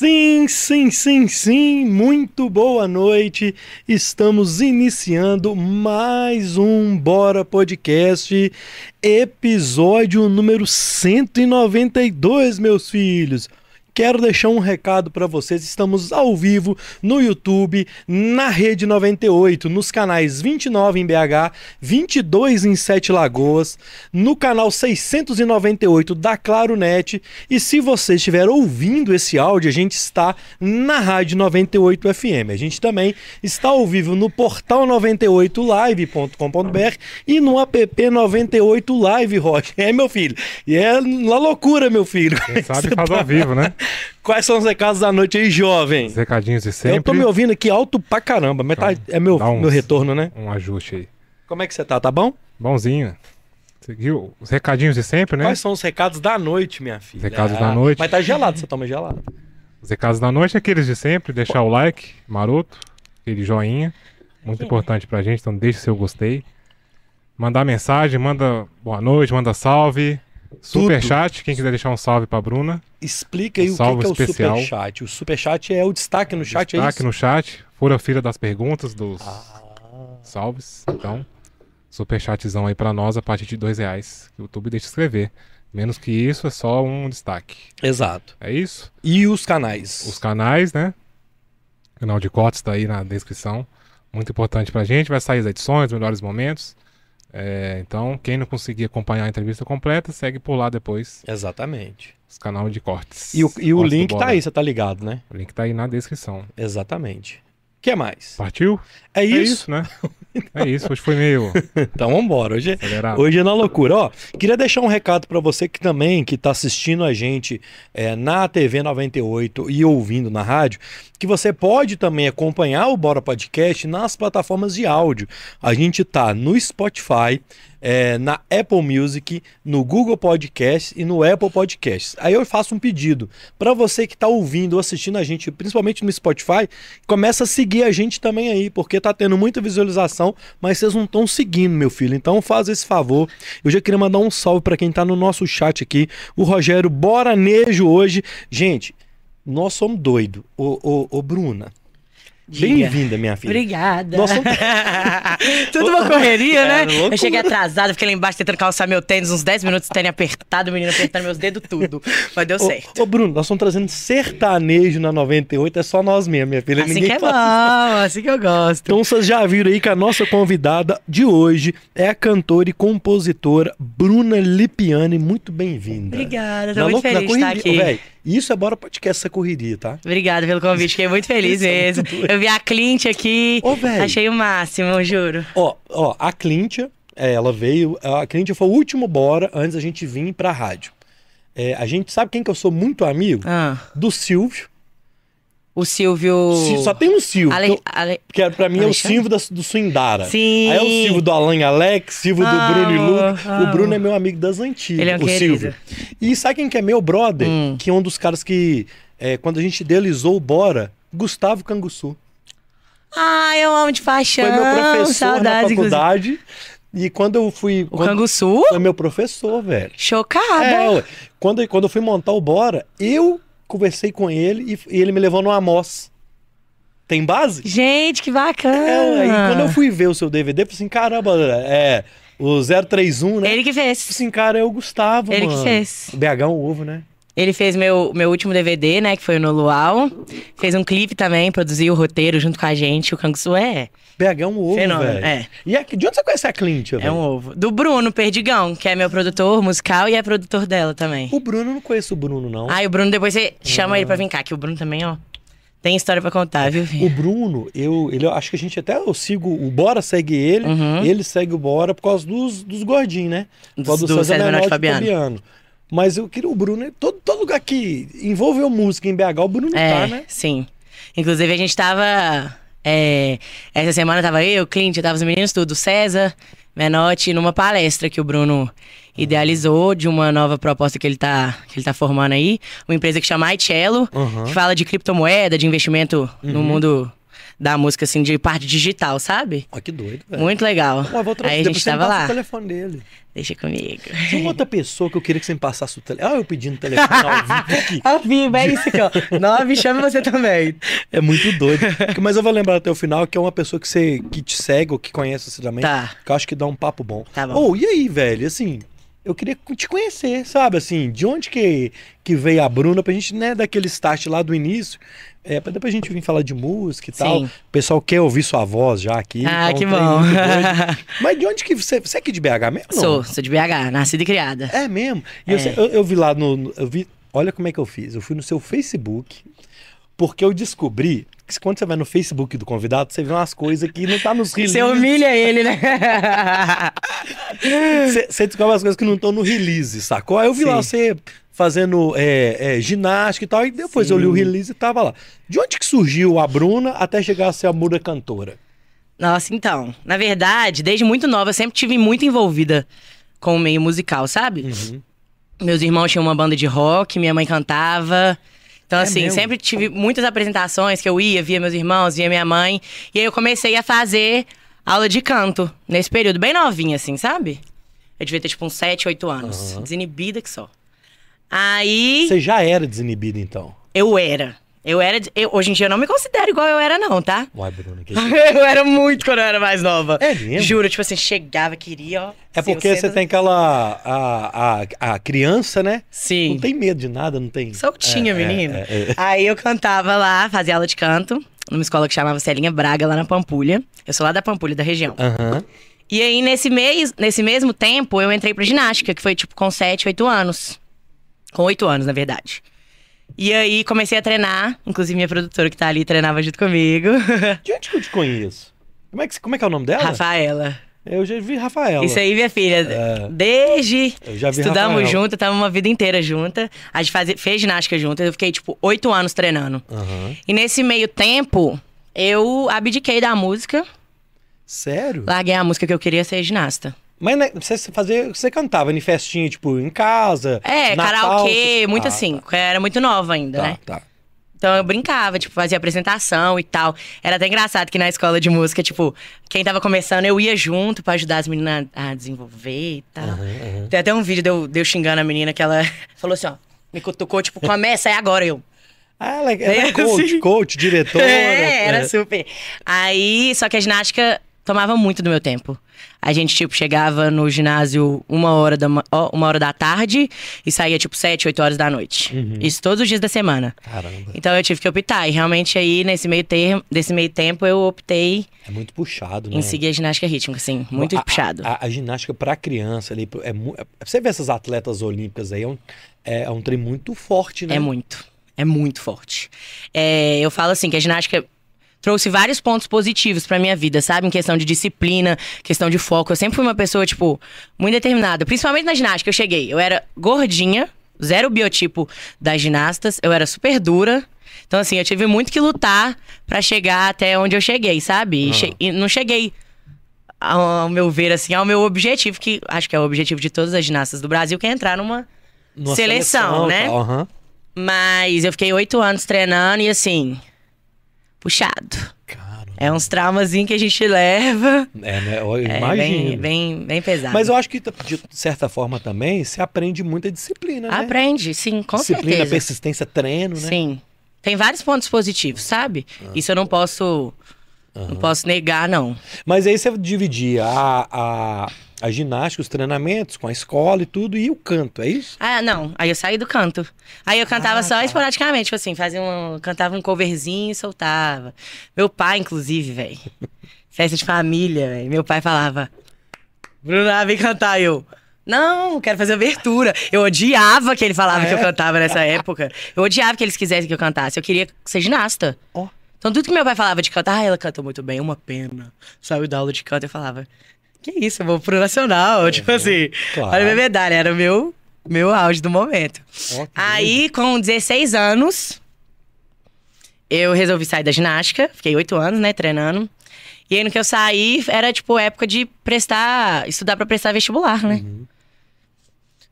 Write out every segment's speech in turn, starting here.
Sim, sim, sim, sim, muito boa noite. Estamos iniciando mais um Bora Podcast, episódio número 192, meus filhos. Quero deixar um recado para vocês. Estamos ao vivo no YouTube, na Rede 98, nos canais 29 em BH, 22 em Sete Lagoas, no canal 698 da Claro Net. E se você estiver ouvindo esse áudio, a gente está na Rádio 98 FM. A gente também está ao vivo no portal 98live.com.br e no app 98 Live, Rocha. É, meu filho. E é uma loucura, meu filho. Quem sabe faz tá? ao vivo, né? Quais são os recados da noite aí, jovem? Os recadinhos de sempre. Eu tô me ouvindo aqui alto pra caramba, mas tá, é meu, meu retorno, né? Um ajuste aí. Como é que você tá? Tá bom? Bonzinho. Seguiu os recadinhos de sempre, né? Quais são os recados da noite, minha filha? Os recados ah, da noite. Mas tá gelado, você toma gelado. Os recados da noite é aqueles de sempre, deixar o like, maroto, aquele joinha. Muito importante pra gente, então deixe seu gostei. Mandar mensagem, manda boa noite, manda salve. Super chat, quem quiser deixar um salve pra Bruna. Explica aí um o que, que, é o super chat. O super chat é o destaque no chat, destaque é Destaque no chat, fura fila das perguntas, dos ah. salves. Então, super chatzão aí pra nós a partir de dois reais. O YouTube deixa escrever. Menos que isso, é só um destaque. Exato. É isso? E os canais? Os canais, né? O canal de cortes tá aí na descrição. Muito importante pra gente. Vai sair as edições, melhores momentos. É, então, quem não conseguir acompanhar a entrevista completa, segue por lá depois. Exatamente. Os canais de cortes. E o, e o link tá aí, você tá ligado, né? O link tá aí na descrição. Exatamente. O que mais? Partiu? É, é isso? É isso, né? É isso, hoje foi meio. então vambora. Hoje, é, hoje é na loucura. Ó, queria deixar um recado para você que também que tá assistindo a gente é, na TV 98 e ouvindo na rádio, que você pode também acompanhar o Bora Podcast nas plataformas de áudio. A gente tá no Spotify, é, na Apple Music, no Google Podcast e no Apple Podcasts. Aí eu faço um pedido para você que está ouvindo ou assistindo a gente, principalmente no Spotify, começa a seguir a gente também aí, porque tá tendo muita visualização, mas vocês não estão seguindo, meu filho. Então faz esse favor. Eu já queria mandar um salve para quem está no nosso chat aqui, o Rogério Boranejo hoje. Gente, nós somos doidos. Ô, ô, ô Bruna, Bem-vinda, minha filha. Obrigada. Nossa, Tudo uma correria, né? É, eu cheguei atrasada, fiquei lá embaixo tentando calçar meu tênis, uns 10 minutos, tênis apertado, o menino apertando meus dedos, tudo. Mas deu ô, certo. Ô, Bruno, nós estamos trazendo sertanejo na 98, é só nós mesmo, minha filha. Assim Ninguém que é bom, assim que eu gosto. Então vocês já viram aí que a nossa convidada de hoje é a cantora e compositora Bruna Lipiani. Muito bem-vinda. Obrigada, tô na muito feliz de estar aqui. Ô, isso é Bora Podcast, essa correria, tá? Obrigada pelo convite, fiquei muito feliz é mesmo. É eu vi a Clint aqui, achei o máximo, juro. Ó, ó, a Clint, é, ela veio, a Clint foi o último Bora antes da gente vir pra rádio. É, a gente sabe quem que eu sou muito amigo? Ah. Do Silvio. O Silvio. Só tem um Silvio. Ale... Que, Ale... que é, pra mim Alexandre? é o Silvio da, do Swindara. Sim. Aí é o Silvio do Alan Alex, Silvio do Bruno e Lu. O Bruno é meu amigo das antigas. Ele é o querido. Silvio. E sabe quem que é meu brother? Hum. Que é um dos caras que, é, quando a gente idealizou o Bora, Gustavo Canguçu. Ah, eu amo de paixão. Foi meu professor Saudades, na faculdade. Inclusive. E quando eu fui. O quando, Canguçu? Foi meu professor, velho. Chocada. É, quando, quando eu fui montar o Bora, eu conversei com ele e, e ele me levou no Amos. Tem base? Gente, que bacana! É, e quando eu fui ver o seu DVD, eu falei assim, caramba, é. O 031, né? Ele que fez. Assim, cara, é o Gustavo, Ele mano. que fez. BH é um ovo, né? Ele fez meu, meu último DVD, né? Que foi no Luau. Fez um clipe também, produziu o roteiro junto com a gente. O Canguçu é. BH é um ovo, velho. É. E a, de onde você conhece a Clint, É um ovo. Do Bruno Perdigão, que é meu produtor musical e é produtor dela também. O Bruno, eu não conheço o Bruno, não. Ah, e o Bruno, depois você chama ele pra vir cá, que o Bruno também, ó. Tem história para contar, viu? O Bruno, eu, ele, eu acho que a gente até eu sigo, o Bora segue ele, uhum. ele segue o Bora por causa dos, dos gordinhos, né? Por causa do, do César Menotti Fabiano. Fabiano. Mas eu queria o Bruno, todo, todo lugar que envolveu música em BH, o Bruno é, tá, né? Sim. Inclusive a gente tava. É, essa semana tava eu, Clint, tava os meninos tudo, César, Menotti, numa palestra que o Bruno idealizou de uma nova proposta que ele tá, que ele tá formando aí. Uma empresa que chama iCello, uhum. que fala de criptomoeda, de investimento uhum. no mundo da música, assim, de parte digital, sabe? Ó, que doido, velho. Muito legal. Vou Aí a gente tava lá. o telefone dele. Deixa comigo. Tem outra pessoa que eu queria que você me passasse o telefone. Ah, eu pedindo o telefone ao vivo aqui. Ao vivo, é isso aqui, ó. Nove, chama você também. É muito doido. Mas eu vou lembrar até o final que é uma pessoa que você que te segue ou que conhece você também. Tá. Que eu acho que dá um papo bom. Tá bom. Ô, e aí, velho? Assim, eu queria te conhecer, sabe? Assim, de onde que, que veio a Bruna pra gente, né, daquele start lá do início. É, pra depois a gente vir falar de música e tal. Sim. O pessoal quer ouvir sua voz já aqui. Ah, então que bom. Mas de onde que você. Você é aqui de BH mesmo? Sou, sou de BH, nascida e criada. É mesmo. E É. eu eu, vi lá no. no- Eu vi, olha como é que eu fiz. Eu fui no seu Facebook, porque eu descobri que quando você vai no Facebook do convidado, você vê umas coisas que não tá nos releases. Você humilha ele, né? Você, você descobre as coisas que não estão no release, sacou? Aí eu vi lá Sim. você fazendo é, é, ginástica e tal, e depois eu li o Sim. release e tava lá. De onde que surgiu a Bruna até chegar a ser a Muda cantora? Nossa, então, na verdade, desde muito nova, eu sempre tive muito envolvida com o meio musical, sabe? Uhum. Meus irmãos tinham uma banda de rock, minha mãe cantava. Então, É assim, mesmo? sempre tive muitas apresentações que eu ia, via meus irmãos, via minha mãe. E aí eu comecei a fazer aula de canto nesse período, bem novinha, assim, sabe? Eu devia ter, tipo, uns 7, 8 anos. Aham. Desinibida que só. Aí Você já era desinibida, então? eu era. Eu era. eu- hoje em dia eu não me considero igual eu era, não, tá? Uai, Bruna, que eu era muito quando eu era mais nova. É mesmo? Juro, tipo assim, chegava, queria, ó. É assim, porque você tem aquela. A, a, a criança, né? Sim. Não tem medo de nada, não tem. Soltinha, É, menina. é, é, é. Aí eu cantava lá, fazia aula de canto, numa escola que chamava Celinha Braga, lá na Pampulha. Eu sou lá da Pampulha, da região. Aham. E aí, nesse, mês, nesse mesmo tempo, eu entrei pra ginástica, que foi tipo com 7, 8 anos. Com 8 anos, na verdade. E aí comecei a treinar, inclusive minha produtora que tá ali treinava junto comigo. De onde que eu te conheço? Como é que, como é, que é o nome dela? Rafaela. Eu já vi Rafaela. Isso aí, minha filha. É. Desde. Eu já vi Estudamos Rafaela. junto, tava uma vida inteira junta. A gente fazia, fez ginástica junto. Eu fiquei, tipo, oito anos treinando. Aham. E nesse meio tempo, eu abdiquei da música. Sério? Larguei a música que eu queria ser ginasta. Mas né, você fazia, você cantava em festinha, tipo, em casa? É, Natal, karaokê, muito Ah, assim. Eu era muito nova ainda, Tá, né? tá. Então eu brincava, tipo, fazia apresentação e tal. Era até engraçado que na escola de música, tipo, quem tava começando, eu ia junto pra ajudar as meninas a desenvolver e tal. Aham, aham. Tem até um vídeo de eu, de eu xingando a menina que ela falou assim, ó. Me cutucou, tipo, começa, é agora eu. Ah, ela, ela é É, coach, assim. coach, diretora. É, era é. super. Aí, só que a ginástica tomava muito do meu tempo. A gente, tipo, chegava no ginásio uma hora da, uma hora da tarde e saía, tipo, sete, oito horas da noite. Uhum. Isso todos os dias da semana. Caramba, Então eu tive que optar. E realmente aí, nesse meio, termo, desse meio tempo, eu optei é muito puxado, né? em seguir a ginástica rítmica, assim. Muito A- a- puxado. A, a ginástica pra criança ali, é, é- você vê essas atletas olímpicas aí, é um, é, é um trem muito forte, né? É muito. É muito forte. É, eu falo assim que a ginástica trouxe vários pontos positivos pra minha vida, sabe? Em questão de disciplina, questão de foco. Eu sempre fui uma pessoa, tipo, muito determinada. Principalmente na ginástica, eu cheguei. Eu era gordinha, zero biotipo das ginastas. Eu era super dura. Então, assim, eu tive muito que lutar pra chegar até onde eu cheguei, sabe? E, Ah. che- e não cheguei, ao, ao meu ver, assim, ao meu objetivo, que acho que é o objetivo de todas as ginastas do Brasil, que é entrar numa Numa Seleção, e né? tal, aham. mas eu fiquei oito anos treinando e assim, puxado. É uns traumazinhos que a gente leva. é, né? Eu É imagino. bem, bem, bem pesado. Mas eu acho que, de certa forma, também, você aprende muita disciplina, né? Aprende, sim, com disciplina, certeza. persistência, treino, né? Sim. Tem vários pontos positivos, sabe? Isso eu não posso. Não posso negar, não. Mas aí você dividia a, a, a ginástica, os treinamentos com a escola e tudo, e o canto, é isso? Ah, não. Aí eu saí do canto. Aí eu cantava Ah, só tá. esporadicamente, tipo assim, fazia um. Cantava um coverzinho e soltava. Meu pai, inclusive, velho. Festa de família, velho. Meu pai falava. Bruna, vem cantar eu. Não, quero fazer abertura. Eu odiava que ele falava Ah, que eu é? cantava nessa época. Eu odiava que eles quisessem que eu cantasse. Eu queria ser ginasta. Ó. Então tudo que meu pai falava de cantar, ah, ela canta muito bem, é uma pena. Saiu da aula de canto, eu falava, que isso, eu vou pro nacional. Tipo assim, claro. olha a minha medalha, era o meu, meu auge do momento. Que Aí, com 16 anos, eu resolvi sair da ginástica. Fiquei oito anos, né, treinando. E aí, no que eu saí, era, tipo, época de prestar... Estudar pra prestar vestibular, né?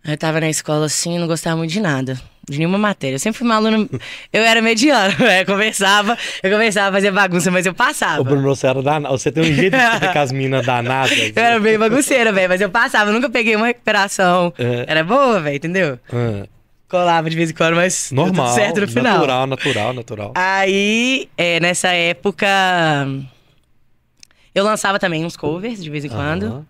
Eu tava na escola assim, não gostava muito de nada. De nenhuma matéria. Eu sempre fui uma aluna. Eu era mediana, eu conversava, eu conversava, fazia bagunça, mas eu passava. Ô, Bruno, você era danado. Você tem um jeito de ser com as minas danadas. Eu era bem bagunceira, velho, mas eu passava, eu nunca peguei uma recuperação. É. Era boa, velho, entendeu? Ah, Colava de vez em quando, mas normal. certo no final. Natural, natural, natural. Aí, é, nessa época, eu lançava também uns covers de vez em quando. Aham.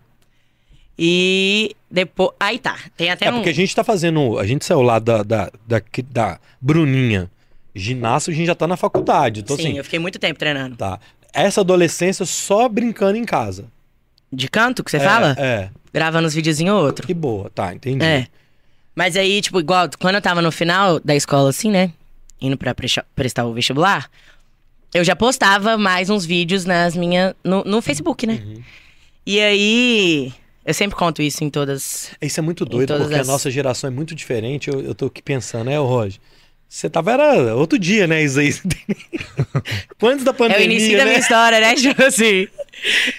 E depois. Aí tá. Tem até É um. porque a gente tá fazendo. A gente saiu lá da, da, da, da Bruninha ginasta, a gente já tá na faculdade. Então, Sim, assim, eu fiquei muito tempo treinando. tá. Essa adolescência só brincando em casa. De canto que você É, fala? É. Gravando uns videozinhos ou outro. Que boa, tá, entendi. É. Mas aí, tipo, igual, quando eu tava no final da escola, assim, né? Indo pra prestar o vestibular, eu já postava mais uns vídeos nas minhas. No, no Facebook, né? Uhum. E aí. Eu sempre conto isso em todas. Isso é muito doido, porque as- a nossa geração é muito diferente. Eu, eu tô aqui pensando, né, ô Roger? Você tava, era outro dia, né, isso aí? Antes da É pandemia, o início da né? minha história, né? Tipo assim.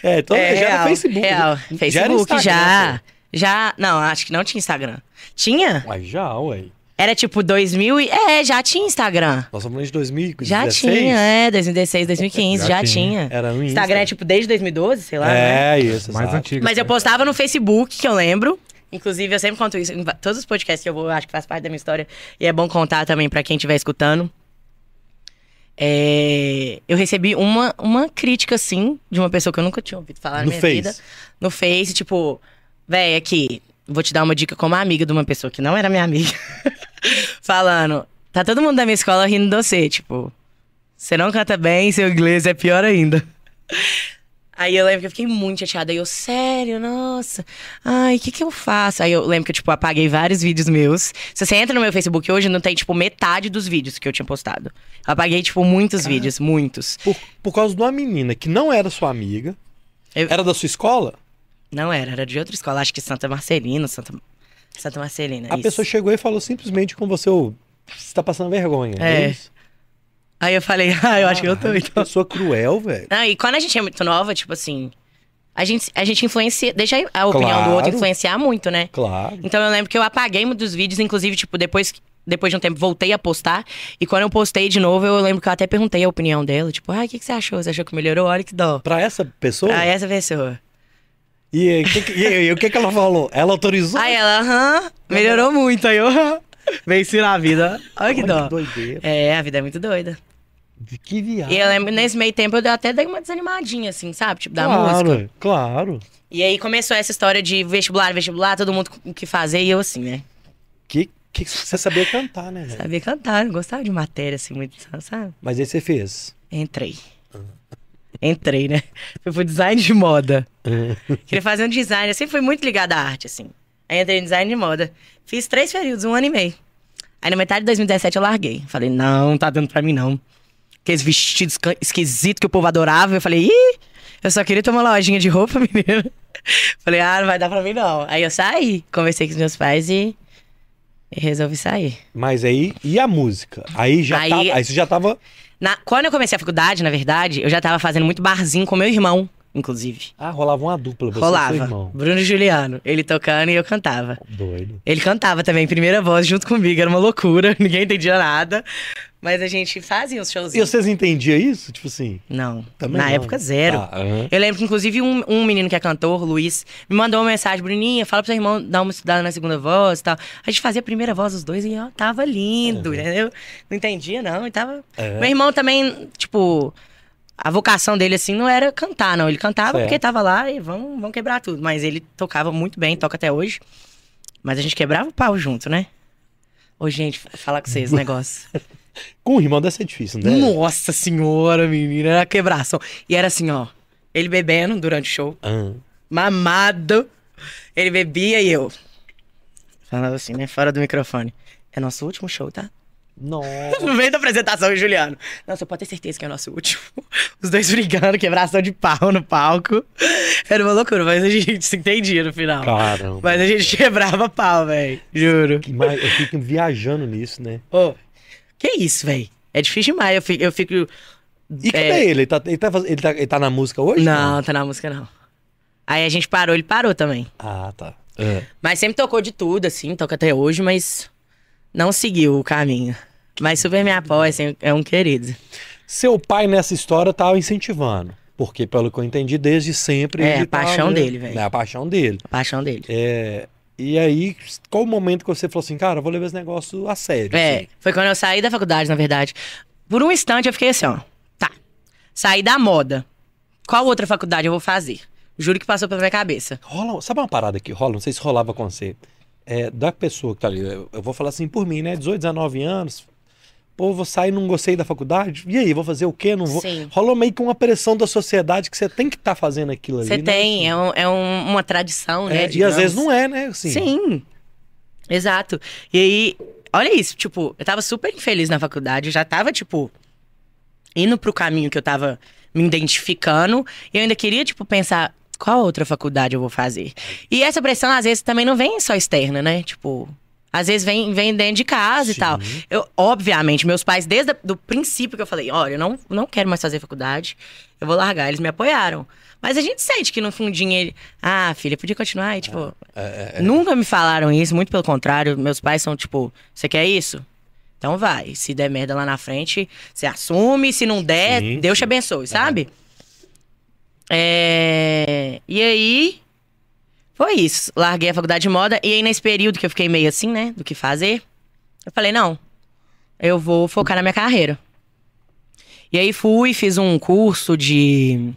É, então é, já era real, Facebook. Real. Já era Facebook Instagram, já. pô. Já. Não, acho que não tinha Instagram. Tinha? Mas já, ué. Era tipo 2000 e... É, já tinha Instagram. Nós falando de 2016. Já tinha, é. 2016, 2015, já, Já tinha. tinha. Era Insta. Instagram é tipo desde 2012, sei lá, né? É, isso. Mais exato. antigo. Mas eu postava no Facebook, que eu lembro. Inclusive, eu sempre conto isso em todos os podcasts que eu vou, eu acho que faz parte da minha história. E é bom contar também pra quem estiver escutando. É, eu recebi uma, uma crítica, assim, de uma pessoa que eu nunca tinha ouvido falar No na minha Face. vida. No Face, tipo, véi, aqui, vou te dar uma dica como amiga de uma pessoa que não era minha amiga. Falando, tá todo mundo da minha escola rindo de você, tipo, você não canta bem, seu inglês é pior ainda. Aí eu lembro que eu fiquei muito chateada. Aí eu, sério, nossa. Ai, o que que eu faço? Aí eu lembro que eu, tipo, apaguei vários vídeos meus. Se você entra no meu Facebook hoje, não tem, tipo, metade dos vídeos que eu tinha postado. Eu apaguei, tipo, muitos vídeos, muitos. Por, por causa de uma menina que não era sua amiga. Eu- Era da sua escola? Não era, era de outra escola. Acho que Santa Marcelina, Santa, Santa Marcelina. A isso. pessoa chegou e falou simplesmente com você, você tá passando vergonha. É. isso? Aí eu falei, ah, eu acho que eu tô, Caralho, então. Pessoa cruel, velho. Não, e quando a gente é muito nova, tipo assim, a gente, a gente influencia, deixa a opinião do Claro. outro influenciar muito, né? Claro. Então eu lembro que eu apaguei muitos vídeos, inclusive, tipo, depois, depois de um tempo voltei a postar. E quando eu postei de novo, eu lembro que eu até perguntei a opinião dela, tipo, ah, o que, que você achou? Você achou que melhorou? Olha que dó. Pra essa pessoa? Pra essa pessoa. E, aí, que que- o que, que ela falou? Ela autorizou? Aí ela, aham, melhorou muito. Aí eu, aham, venci na vida. Olha que Olha dó. que doideira. É, a vida é muito doida. Que viagem. E eu lembro, nesse meio tempo, eu até dei uma desanimadinha, assim, sabe? Tipo, da claro, música. Claro. E aí começou essa história de vestibular, vestibular, todo mundo com o que fazer, e eu assim, né? Que, que você sabia cantar, né, velho? Sabia cantar, não gostava de matéria, assim, muito, sabe? Mas aí você fez. Entrei. Entrei, né? Fui pro design de moda. Queria fazer um design, eu sempre fui muito ligada à arte, assim. Aí entrei em design de moda. Fiz três períodos, um ano e meio. Aí na metade de 2017 eu larguei. Falei, não, tá dando pra mim não. Aqueles vestidos esquisitos que o povo adorava. Eu falei, ih, eu só queria ter uma lojinha de roupa, menina. Falei, ah, não vai dar pra mim não. Aí eu saí, conversei com os meus pais e, e resolvi sair. Mas aí, e a música? Aí já Aí- tava, aí você já tava. Na- quando eu comecei a faculdade, na verdade, eu já tava fazendo muito barzinho com meu irmão, inclusive. Ah, rolava uma dupla, você e Rolava. seu irmão. Bruno e Juliano. Ele tocando e eu cantava. Doido. Ele cantava também, primeira voz, junto comigo. Era uma loucura, ninguém entendia nada. Mas a gente fazia uns E showzinhos. vocês entendiam isso? Tipo assim. Não, Também na não. época zero. Ah, aham. Eu lembro que, inclusive, um, um menino que é cantor, Luiz, me mandou uma mensagem, Bruninha, fala pro seu irmão dar uma estudada na segunda voz e tal. A gente fazia a primeira voz os dois e ó, tava lindo, entendeu? Não entendia, não, e tava... É. Meu irmão também, tipo, a vocação dele, assim, não era cantar, não. Ele cantava Certo. porque tava lá e vamos, vamos quebrar tudo. Mas ele tocava muito bem, toca até hoje. Mas a gente quebrava o pau junto, né? Ô, gente, falar com vocês esse negócio. Com o irmão deve ser difícil, né? Nossa senhora, menina, era quebração. E era assim, ó, ele bebendo durante o show, Ah, mamado. Ele bebia e eu. Falava assim, né? Fora do microfone. É nosso último show, tá? Nossa. No meio da apresentação, Juliano. Você pode ter certeza que é o nosso último. Os dois brigando, quebração de pau no palco. Era uma loucura, mas a gente se entendia no final. Caramba. Mas a gente quebrava pau, velho. Juro. Eu fico viajando nisso, né? Ô, que isso, velho? É difícil demais. Eu fico. Eu fico E cadê É. ele? Ele tá, ele, tá, faz- ele, tá, ele tá na música hoje? não, tá na música, não. Aí a gente parou, ele parou também. Ah, tá. É. Mas sempre tocou de tudo, assim, toca até hoje, mas não seguiu o caminho. Mas super me apoia, assim, é um querido. Seu pai nessa história tava incentivando. Porque, pelo que eu entendi, desde sempre. É, a paixão tava, dele, velho. É a paixão dele. A paixão dele. É. E aí, qual o momento que você falou assim, cara, eu vou levar esse negócio a sério? É, assim? foi quando eu saí da faculdade, na verdade. Por um instante eu fiquei assim, ó. Tá. Saí da moda. Qual outra faculdade eu vou fazer? Juro que passou pela minha cabeça. Rola, sabe uma parada que rola? Não sei se rolava com você. É, da pessoa que tá ali, eu vou falar assim por mim, né? 18, 19 anos, Pô, vou sair, não gostei da faculdade. E aí, vou fazer o quê? Não vou. Sim. Rolou meio que uma pressão da sociedade que você tem que estar tá fazendo aquilo ali. Você né? tem, é, um, é um, uma tradição, né? É, e às vezes não é, né? Assim. Sim. Exato. E aí, olha isso, tipo, eu tava super infeliz na faculdade, já tava, tipo, indo pro caminho que eu tava me identificando. E eu ainda queria, tipo, pensar, qual outra faculdade eu vou fazer? E essa pressão, às vezes, também não vem só externa, né? Tipo, às vezes vem, vem dentro de casa Sim. e tal. Eu, obviamente, meus pais, desde o princípio que eu falei, olha, eu não, não quero mais fazer faculdade, eu vou largar. Eles me apoiaram. Mas a gente sente que no fundinho ele. Ah, filha, podia continuar. E, tipo, é, é, é. nunca me falaram isso, muito pelo contrário. Meus pais são tipo, você quer isso? Então vai. Se der merda lá na frente, você assume. Se não der, sim, Deus sim. te abençoe, sabe? É. E aí, foi isso. Larguei a faculdade de moda e aí nesse período que eu fiquei meio assim, né, do que fazer, eu falei, não, eu vou focar na minha carreira. E aí fui, fiz um curso de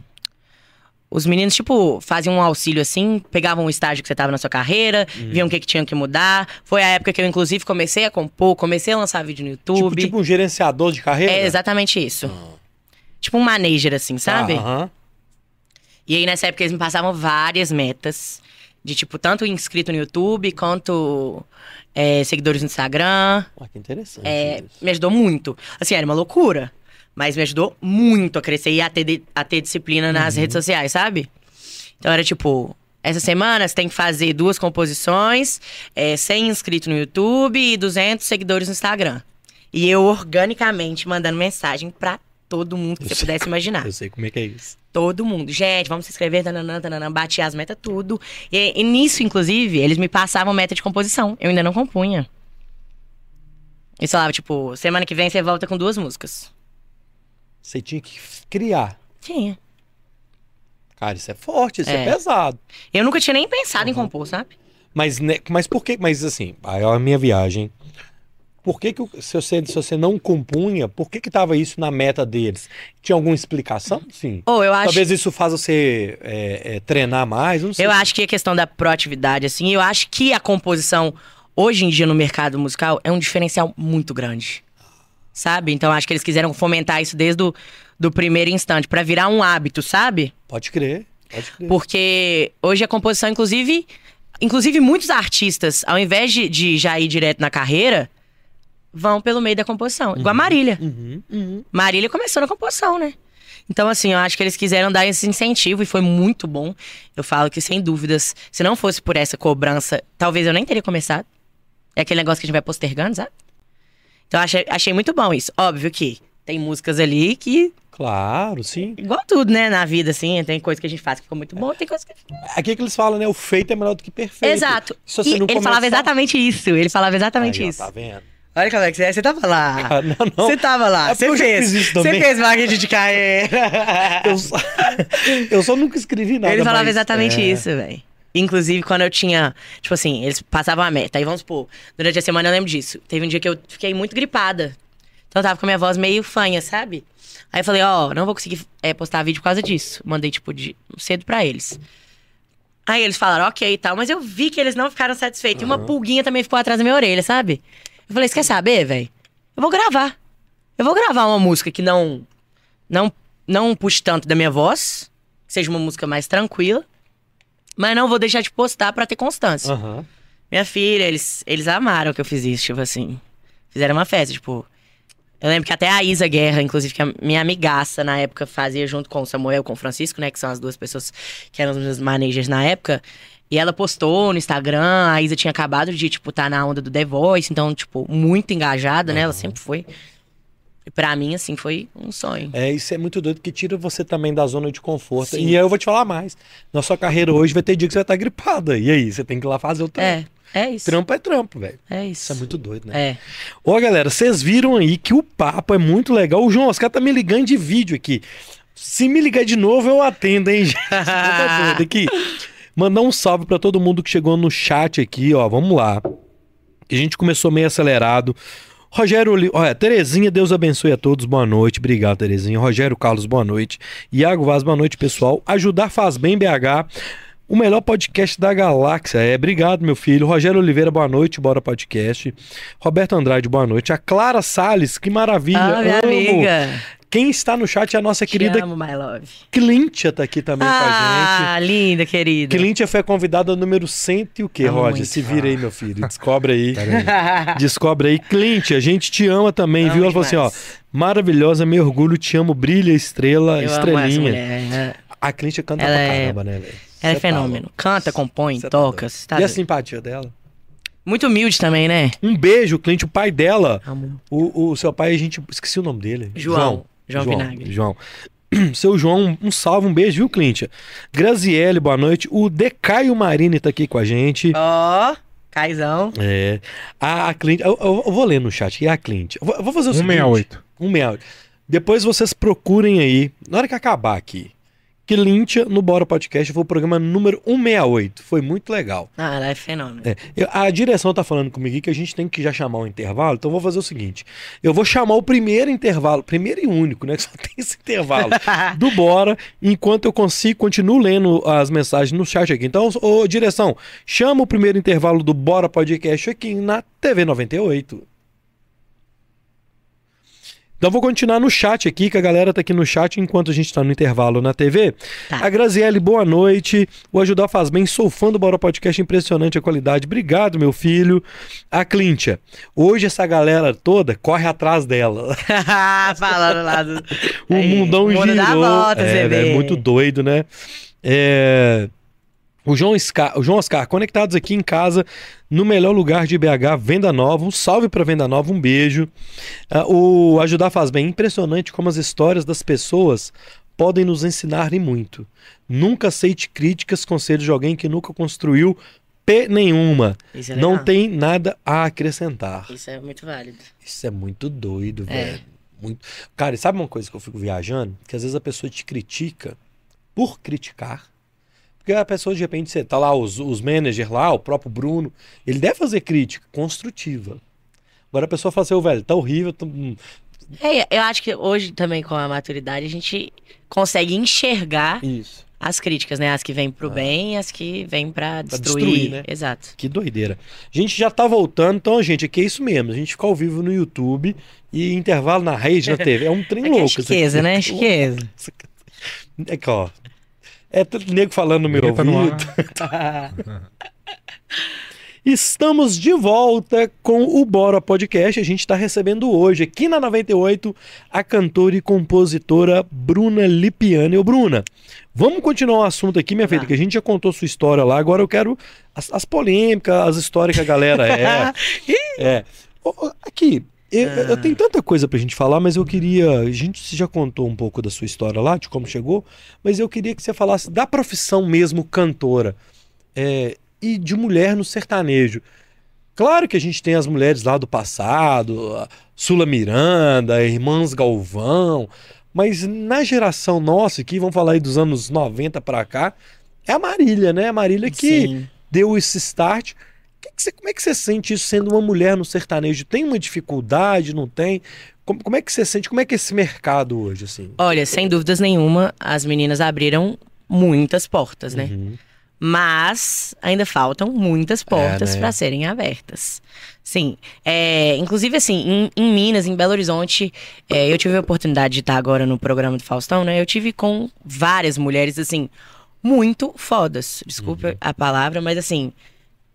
os meninos, tipo, faziam um auxílio assim, pegavam o estágio que você tava na sua carreira, uhum. viam o que, que tinha que mudar. Foi a época que eu, inclusive, comecei a compor, comecei a lançar vídeo no YouTube. Tipo, tipo um gerenciador de carreira? É exatamente isso. Uhum. Tipo um manager, assim, sabe? Uhum. E aí, nessa época, eles me passavam várias metas. De, tipo, tanto inscrito no YouTube quanto é, seguidores no Instagram. Ah, que interessante. É, me ajudou muito. Assim, era uma loucura. Mas me ajudou muito a crescer e a ter, a ter disciplina nas uhum. redes sociais, sabe? Então era tipo, essa semana você tem que fazer duas composições, é, 100 inscritos no YouTube e 200 seguidores no Instagram. E eu organicamente mandando mensagem pra todo mundo que eu você sei, pudesse imaginar. Eu sei como é que é isso. Todo mundo. Gente, vamos se inscrever, tananã, tananã, bati as metas, tudo. E, e, nisso, inclusive, eles me passavam meta de composição. Eu ainda não compunha. Eles falavam, tipo, semana que vem você volta com duas músicas. Você tinha que criar. Tinha. Cara, isso é forte, isso é, é pesado. Eu nunca tinha nem pensado uhum. em compor, sabe? Mas, né, mas por que? Mas assim, a minha viagem por que, que se, você, se você não compunha, por que que tava isso na meta deles? Tinha alguma explicação? Sim. Ou eu acho... Talvez isso faz você é, é, treinar mais, não sei. Eu acho que a questão da proatividade, assim, eu acho que a composição, hoje em dia no mercado musical, é um diferencial muito grande. Sabe? Então acho que eles quiseram fomentar isso desde o do primeiro instante, para virar um hábito, sabe? Pode crer, pode crer. Porque hoje a composição, inclusive... Inclusive, muitos artistas, ao invés de, de já ir direto na carreira vão pelo meio da composição. Uhum. Igual a Marília. Uhum. Uhum. Marília começou na composição, né? Então, assim, eu acho que eles quiseram dar esse incentivo e foi muito bom. Eu falo que, sem dúvidas, se não fosse por essa cobrança, talvez eu nem teria começado. É aquele negócio que a gente vai postergando, sabe? Então, achei, achei muito bom isso. Óbvio que tem músicas ali que. Claro, sim. Igual tudo, né? Na vida, assim, tem coisa que a gente faz que ficou muito bom, tem coisa que. Aqui é que eles falam, né? O feito é melhor do que perfeito. Exato. e ele começar... falava exatamente isso. Ele falava exatamente Aí, ó, isso. Tá vendo? Olha como é que você é. Você tava lá. Ah, não, não. Você tava lá. É você fez. Você fez marketing de carreira. eu, só, eu só nunca escrevi nada. Ele falava mas, exatamente é... isso, velho. Inclusive, quando eu tinha. Tipo assim, eles passavam a meta. Aí vamos supor, durante a semana eu lembro disso. Teve um dia que eu fiquei muito gripada. Então eu tava com a minha voz meio fanha, sabe? Aí eu falei, ó, oh, não vou conseguir é, postar vídeo por causa disso. Mandei, tipo, de, cedo pra eles. Aí eles falaram, ok e tal, mas eu vi que eles não ficaram satisfeitos. Uhum. E uma pulguinha também ficou atrás da minha orelha, sabe? Eu falei, você quer saber, velho? Eu vou gravar. Eu vou gravar uma música que não, não, não puxe tanto da minha voz, que seja uma música mais tranquila, mas não vou deixar de postar para ter constância. Uhum. Minha filha, eles, eles amaram que eu fiz isso, tipo assim. Fizeram uma festa, tipo. Eu lembro que até a Isa Guerra, inclusive, que a minha amigaça na época fazia junto com o Samuel com o Francisco, né? Que são as duas pessoas que eram os meus managers na época. E ela postou no Instagram, a Isa tinha acabado de, tipo, tá na onda do The Voice, então, tipo, muito engajada, né? Ela sempre foi. Pra mim, assim, foi um sonho. É, isso é muito doido, que tira você também da zona de conforto. Sim. E aí eu vou te falar mais. Na sua carreira hoje vai ter dia que você vai estar gripada. E aí, você tem que ir lá fazer o trampo. É, é isso. Trampo é trampo, velho. É isso. Isso é muito doido, né? É. Ô, galera, vocês viram aí que o papo é muito legal. O João Oscar tá me ligando de vídeo aqui. Se me ligar de novo, eu atendo, hein, gente? tá doido aqui. Mandar um salve para todo mundo que chegou no chat aqui, ó. Vamos lá. A gente começou meio acelerado. Rogério, olha, Terezinha, Deus abençoe a todos, boa noite. Obrigado, Terezinha. Rogério Carlos, boa noite. Iago Vaz, boa noite, pessoal. Ajudar faz bem, BH. O melhor podcast da galáxia. É, obrigado, meu filho. Rogério Oliveira, boa noite, bora podcast. Roberto Andrade, boa noite. A Clara Sales, que maravilha. Ah, minha Amo. amiga. Quem está no chat é a nossa Te querida amo, my love. Clintia tá aqui também com a gente. Ah, linda, querida. Clintia foi a convidada número 100 e o quê, Amo Roger? muito. Se vira aí, meu filho. Descobre aí. Descobre aí. Clintia, a gente te ama também, Amo viu? Ela falou assim, ó. demais. Maravilhosa, me orgulho, te amo, brilha, estrela, Eu amo essa estrelinha. mulher. A Clintia canta Ela pra é- caramba, né, velho? Ela é Cê tá fenômeno. louco. Canta, compõe, Cê tá toca. cê tá e a simpatia dela? Muito humilde também, né? Um beijo, Clint, o pai dela. Amo. O, o seu pai, a gente. Esqueci o nome dele. João. João Vinagre. João. Seu João, um salve, um beijo, viu, Clint? Graziele, boa noite. O Decaio Marini tá aqui com a gente. Ó, Caizão. É. A, a Clint. Eu, eu- eu vou ler no chat. E a Clint? Eu vou, fazer o seguinte. 168. 168. Depois vocês procurem aí, na hora que acabar aqui, Clintia no Bora Podcast, foi o programa número 168. Foi muito legal. Ah, ela é fenômeno. É, eu- a direção tá falando comigo que a gente tem que já chamar um intervalo, então eu vou fazer o seguinte: eu vou chamar o primeiro intervalo, primeiro e único, né? Que só tem esse intervalo do Bora, enquanto eu consigo, continuo lendo as mensagens no chat aqui. Então, ô, direção, chama o primeiro intervalo do Bora Podcast aqui na TV 98. Então vou continuar no chat aqui, que a galera tá aqui no chat enquanto a gente tá no intervalo na TV. Tá. A Graziele, boa noite. O Ajudar Faz Bem, sou fã do Bora Podcast, impressionante a qualidade. Obrigado, meu filho. A Clíntia, hoje essa galera toda corre atrás dela. Falando lá do. O mundão mundo girou. dá volta, é, velho, vê. muito doido, né? É, O João, Scar... o João Oscar, conectados aqui em casa, no melhor lugar de BH, Venda Nova. Um salve para Venda Nova, um beijo. Ah, o Ajudar Faz Bem, impressionante como as histórias das pessoas podem nos ensinar e muito. Nunca aceite críticas, conselhos de alguém que nunca construiu P nenhuma. É Não tem nada a acrescentar. Isso é muito válido. Isso é muito doido, É. velho. Muito... Cara, e sabe uma coisa que eu fico viajando? Que às vezes a pessoa te critica por criticar. Porque a pessoa, de repente, você tá lá, os, os managers lá, o próprio Bruno, ele deve fazer crítica construtiva. Agora a pessoa fala assim, ô velho, tá horrível. tá- É, eu acho que hoje também com a maturidade a gente consegue enxergar Isso. as críticas, né? As que vêm pro bem e as que vêm pra destruir. destruir, né? Exato. Que doideira. A gente já tá voltando, então, gente, aqui é isso mesmo. A gente fica ao vivo no YouTube e intervalo na rede, na TV. É um trem é louco. isso chiqueza, né? Chiqueza. É que, ó. É t- nego falando no meu no ouvido. Estamos de volta com o Bora Podcast. A gente está recebendo hoje, aqui na 98, a cantora e compositora Bruna Lipiani. Ô, Bruna, vamos continuar o assunto aqui, minha filha, Vamos. que a gente já contou sua história lá. Agora eu quero as, as polêmicas, as histórias que a galera é. é. Aqui, eu, eu tenho tanta coisa pra gente falar, mas eu queria. A gente já contou um pouco da sua história lá, de como chegou, mas eu queria que você falasse da profissão mesmo cantora. É, e de mulher no sertanejo. Claro que a gente tem as mulheres lá do passado, a Sula Miranda, Irmãs Galvão, mas na geração nossa aqui, vamos falar aí dos anos 90 pra cá, é a Marília, né? A Marília que Sim. deu esse start. Que que você- como é que você sente isso sendo uma mulher no sertanejo? Tem uma dificuldade, não tem? Como, como é que você sente? Como é que é esse mercado hoje, assim? Olha, sem dúvidas nenhuma, as meninas abriram muitas portas, né? Uhum. Mas ainda faltam muitas portas né? para serem abertas. Sim. É, inclusive, assim, em, em Minas, em Belo Horizonte, é, eu tive a oportunidade de estar agora no programa do Faustão, né? Eu tive com várias mulheres, assim, muito fodas. Desculpa a palavra, mas assim.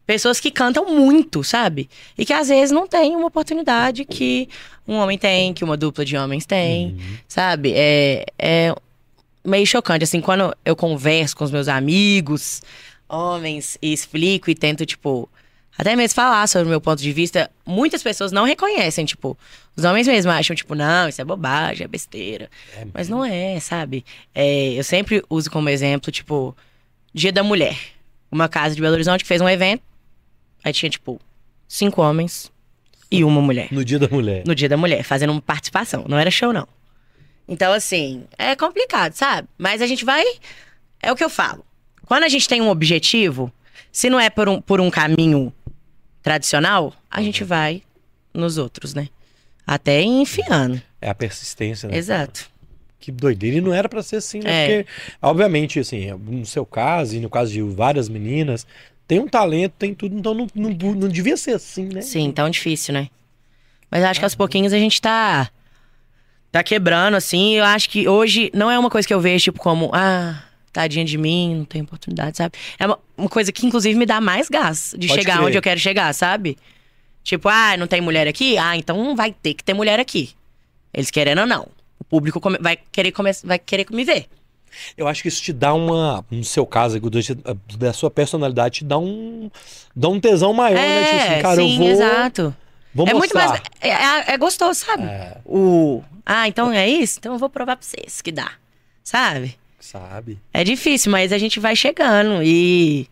Pessoas que cantam muito, sabe? E que às vezes não têm uma oportunidade que um homem tem, que uma dupla de homens tem, sabe? É, é meio chocante, assim, quando eu converso com os meus amigos, homens, e explico e tento, tipo, até mesmo falar sobre o meu ponto de vista, muitas pessoas não reconhecem, tipo, os homens mesmo acham, tipo, não, isso é bobagem, é besteira. É Mas não é, sabe? É, eu sempre uso como exemplo, tipo, Dia da Mulher. Uma casa de Belo Horizonte que fez um evento, aí tinha, tipo, cinco homens e uma mulher. No Dia da Mulher. No Dia da Mulher, fazendo uma participação. Não era show, não. Então, assim, é complicado, sabe? Mas a gente vai. É o que eu falo. Quando a gente tem um objetivo, se não é por um, por um caminho tradicional, a uhum. gente vai nos outros, né? Até enfiando. É a persistência, né? Exato. Que doideira. E não era para ser assim, né? É. Porque, obviamente, assim, no seu caso e no caso de várias meninas, tem um talento, tem tudo, então não, não, não devia ser assim, né? Sim, tão difícil, né? Mas acho que aos pouquinhos a gente tá tá quebrando, assim. Eu acho que hoje não é uma coisa que eu vejo, tipo, como, ah, tadinha de mim, não tem oportunidade, sabe? É uma, uma coisa que, inclusive, me dá mais gás de Pode chegar crer. onde eu quero chegar, sabe? Tipo, ah, não tem mulher aqui? Ah, então vai ter que ter mulher aqui. Eles querendo ou não. O público vai, querer vai querer me ver. Eu acho que isso te dá uma, no seu caso, da sua personalidade, te dá um, dá um tesão maior, é, né? Tipo assim, é, cara, sim, eu vou. Exato. Vou é mostrar. muito mais. É, é, é gostoso, sabe? É. O. Ah, então é isso? Então eu vou provar pra vocês que dá. Sabe? Sabe. É difícil, mas a gente vai chegando. E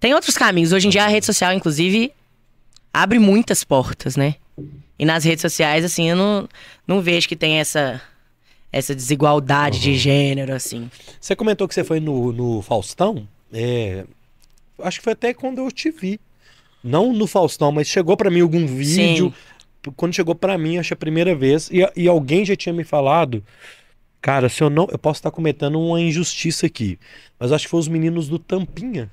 tem outros caminhos. Hoje em dia a rede social, inclusive, abre muitas portas, né? E nas redes sociais, assim, eu não, não vejo que tem essa, essa desigualdade uhum. de gênero, assim. Você comentou que você foi no, no Faustão. É, acho que foi até quando eu te vi. Não no Faustão, mas chegou para mim algum vídeo. Sim. Quando chegou para mim, acho a primeira vez. E, e alguém já tinha me falado Cara, se eu não. Eu posso estar cometendo uma injustiça aqui. Mas acho que foi os meninos do Tampinha.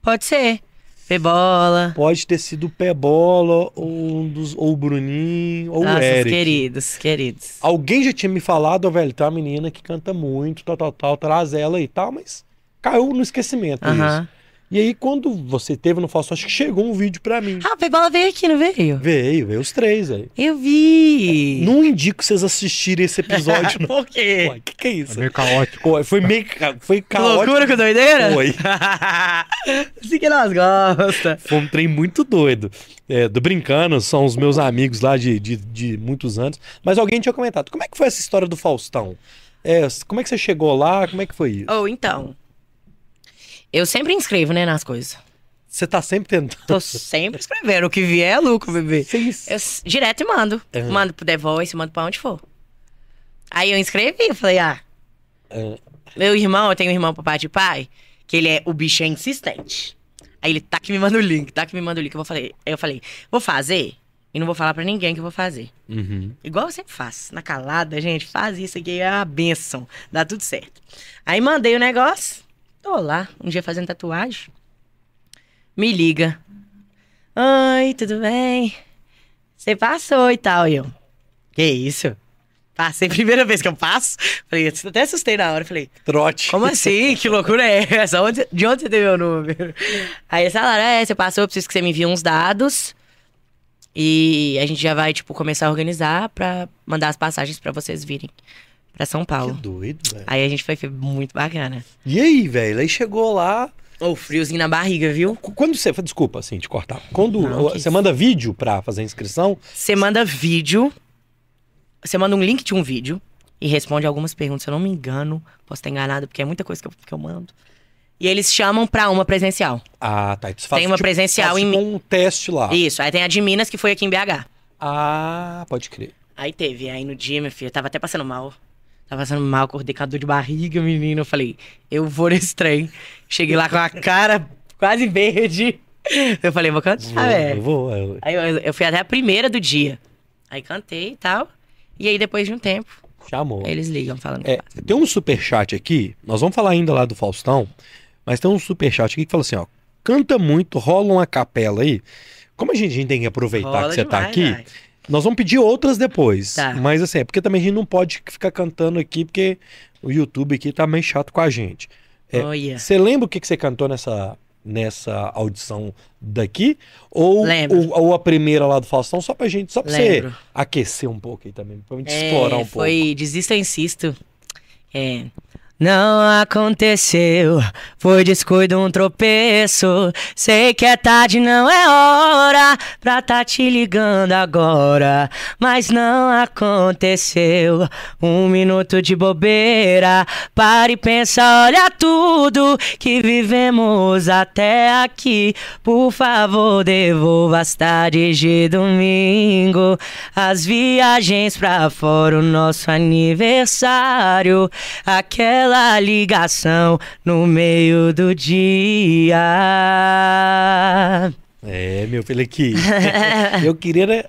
Pode ser. Pebola. Pode ter sido o Pebola, ou, um dos, ou o Bruninho, ou Nossa, o Eric. queridos, queridos. Alguém já tinha me falado, velho, tem uma menina que canta muito, tal, tal, tal, traz ela e tal, mas caiu no esquecimento uh -huh. isso. E aí, quando você teve no Faustão, acho que chegou um vídeo pra mim. Ah, o Pebola veio aqui, não veio? Veio, veio os três aí. Eu vi. Não indico vocês assistirem esse episódio. Por quê? O que, que é isso? Foi meio caótico. foi meio foi caótico. Loucura com doideira? Foi. assim que nós gostamos. Foi um trem muito doido. É, do Brincando, são os meus amigos lá de, de, de muitos anos. Mas alguém tinha comentado, como é que foi essa história do Faustão? É, como é que você chegou lá? Como é que foi isso? Ou oh, então, eu sempre inscrevo, né, nas coisas. Você tá sempre tentando. Tô sempre escrevendo. O que vier é lucro, bebê. Sim. Eu direto e mando. Uhum. Mando pro The Voice, mando pra onde for. Aí eu inscrevi, eu falei, ah. Uhum. Meu irmão, eu tenho um irmão papai de pai, que ele é o bicho é insistente. Aí ele tá que me manda o link, tá que me manda o link. Eu, vou falei, eu falei, vou fazer e não vou falar para ninguém que eu vou fazer. Uhum. Igual eu sempre faço. Na calada, gente, faz isso aqui, é uma benção. Dá tudo certo. Aí mandei o negócio. Tô lá, um dia fazendo tatuagem. Me liga. Oi, tudo bem? Você passou e tal. E eu, que isso? Passei, primeira vez que eu passo. Falei, até assustei na hora. Falei, trote. Como assim? Que loucura é essa? Onde, de onde você teve meu número? Aí eles falaram, é, você passou, eu preciso que você me envie uns dados. E a gente já vai, tipo, começar a organizar pra mandar as passagens pra vocês virem pra São Paulo. Que doido, velho. Aí a gente foi, foi muito bacana. E aí, velho? Aí chegou lá. O oh, friozinho na barriga, viu? Quando você. Desculpa, assim, te cortar. Quando Não, você manda vídeo pra fazer a inscrição. Você manda vídeo. Você manda um link de um vídeo e responde algumas perguntas. Se eu não me engano, posso estar enganado, porque é muita coisa que eu, que eu mando. E eles chamam pra uma presencial. Ah, tá. Faz, tem uma tipo, presencial em. Tipo um teste lá. Isso. Aí tem a de Minas, que foi aqui em BH. Ah, pode crer. Aí teve. Aí no dia, minha filha, tava até passando mal. Tava passando mal, acordei com a dor de barriga, menino. Eu falei, eu vou nesse trem. Cheguei lá com a cara quase verde. Eu falei, vou cantar, velho. Vou, vou. Aí eu, eu, fui até a primeira do dia. Aí cantei e tal. E aí, depois de um tempo. Chamou. Eles ligam falando. É, tem um super chat aqui. Nós vamos falar ainda lá do Faustão. Mas tem um super chat aqui que fala assim: ó. Canta muito, rola uma capela aí. Como a gente, a gente tem que aproveitar rola que você tá demais, tá aqui. Vai. Nós vamos pedir outras depois. Tá. Mas assim, é porque também a gente não pode ficar cantando aqui, porque o YouTube aqui tá meio chato com a gente. Você é, oh, yeah. lembra o que, que você cantou nessa, nessa audição daqui? Ou, ou, ou, a primeira lá do Faustão, só pra gente, só pra Lembro. você aquecer um pouco aí também, pra gente é, explorar um foi pouco. Foi Desista, Insisto. É, Não aconteceu, foi descuido, um tropeço. Sei que é tarde, não é hora pra tá te ligando agora. Mas não aconteceu, um minuto de bobeira. Pare e pensa, olha tudo que vivemos até aqui. Por favor, devolva as tardes de domingo. As viagens pra fora, o nosso aniversário. Aquela aquela ligação no meio do dia. É, meu filho, aqui. eu queria né,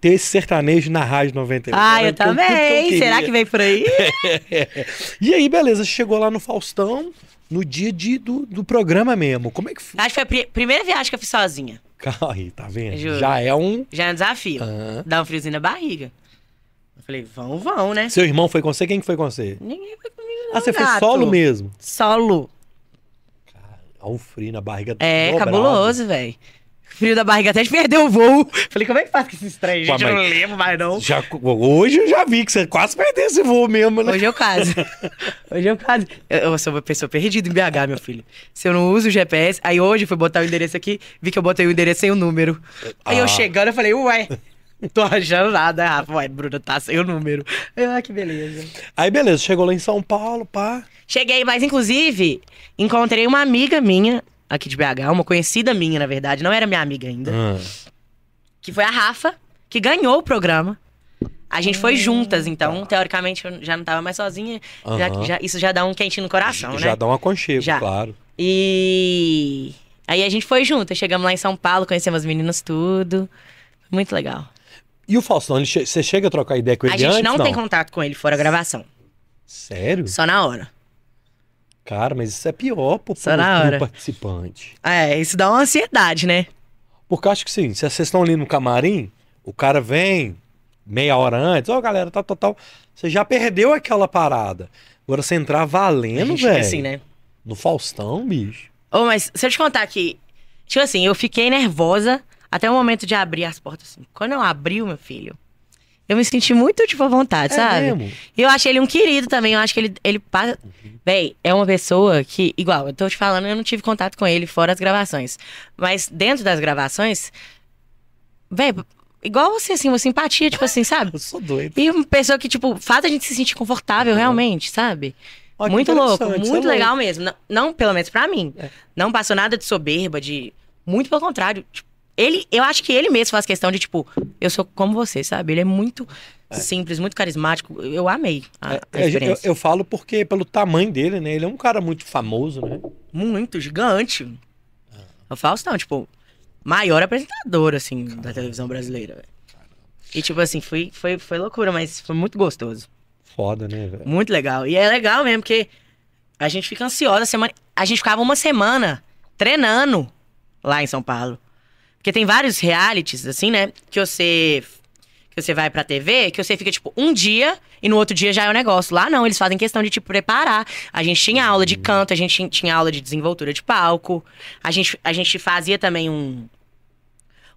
ter esse sertanejo na Rádio 98. Ah, eu também. Que eu Será que vem por aí? e aí, beleza, chegou lá no Faustão no dia de, do, do programa mesmo. Como é que foi? Acho que foi a primeira viagem que eu fiz sozinha. Aí, tá vendo? Juro. Já é um. Já é um desafio. Uhum. Dá um friozinho na barriga. Eu falei, vão, vão, né? Seu irmão foi com você? Quem que foi com você? Ninguém foi não, Ah, você gato. fez solo mesmo? Solo. Cara, olha o frio na barriga. É, dobrado. cabuloso, velho. Frio da barriga até de perder o voo. Falei, como é que faz com esses três? Gente, eu não lembro mais, não. Já, hoje eu já vi que você quase perdeu esse voo mesmo, né? Hoje eu caso. hoje eu caso. Eu, eu sou uma pessoa perdida em BH, meu filho. Se eu não uso o GPS, aí hoje fui botar o endereço aqui, vi que eu botei o endereço sem o número. Aí ah. eu chegando, eu falei, ué, tô achando nada, Rafa. Ué, Bruna, tá sem o número. Ah, que beleza. Aí, beleza, chegou lá em São Paulo, pá. Cheguei, mas inclusive, encontrei uma amiga minha aqui de BH, uma conhecida minha, na verdade, não era minha amiga ainda. Ah. Que foi a Rafa, que ganhou o programa. A gente foi juntas, então, teoricamente, eu já não tava mais sozinha. Uhum. Já, já, isso já dá um quentinho no coração, já, né? Já dá um aconchego, já. claro. E aí a gente foi juntas. Chegamos lá em São Paulo, conhecemos as meninas tudo. Muito legal. E o Faustão, ele che você chega a trocar ideia com ele antes? A gente não, não, tem contato com ele fora a gravação. Sério? Só na hora. Cara, mas isso é pior pro, Só na hora. participante. É, isso dá uma ansiedade, né? Porque eu acho que sim, se vocês estão ali no camarim, o cara vem meia hora antes, ó, oh, galera, tal, tal, tal. Você já perdeu aquela parada. Agora você entrar valendo, velho. assim, né? No Faustão, bicho. Ô, oh, mas se eu te contar que, tipo assim, eu fiquei nervosa até o momento de abrir as portas, assim. Quando eu abri, meu filho, eu me senti muito, tipo, à vontade, é sabe? Mesmo? E eu achei ele um querido também. Eu acho que ele, ele passa. Uhum. Véi, é uma pessoa que, igual, eu tô te falando, eu não tive contato com ele fora as gravações. Mas dentro das gravações, véi, igual você, assim, uma simpatia, tipo assim, sabe? eu sou doido. E uma pessoa que, tipo, faz a gente se sentir confortável, uhum. realmente, sabe? Oh, muito louco, muito é legal mesmo. Não, não, pelo menos pra mim. É. Não passou nada de soberba, de. Muito pelo contrário. Tipo, ele, eu acho que ele mesmo faz questão de, tipo, eu sou como você, sabe? Ele é muito é. simples, muito carismático. Eu amei a, é, a experiência. Eu, eu, falo porque, pelo tamanho dele, né? Ele é um cara muito famoso, né? Muito, gigante. É. O Faustão, tipo, maior apresentador, assim, Caramba. da televisão brasileira, velho. E, tipo assim, foi, foi, foi loucura, mas foi muito gostoso. Foda, né, velho? Muito legal. E é legal mesmo, porque a gente fica ansiosa. Semana... A gente ficava uma semana treinando lá em São Paulo. Porque tem vários realities, assim, né? Que você. Que você vai pra TV, que você fica, tipo, um dia e no outro dia já é o negócio. Lá não, eles fazem questão de te preparar. A gente tinha aula de canto, a gente tinha aula de desenvoltura de palco. A gente, a gente fazia também um,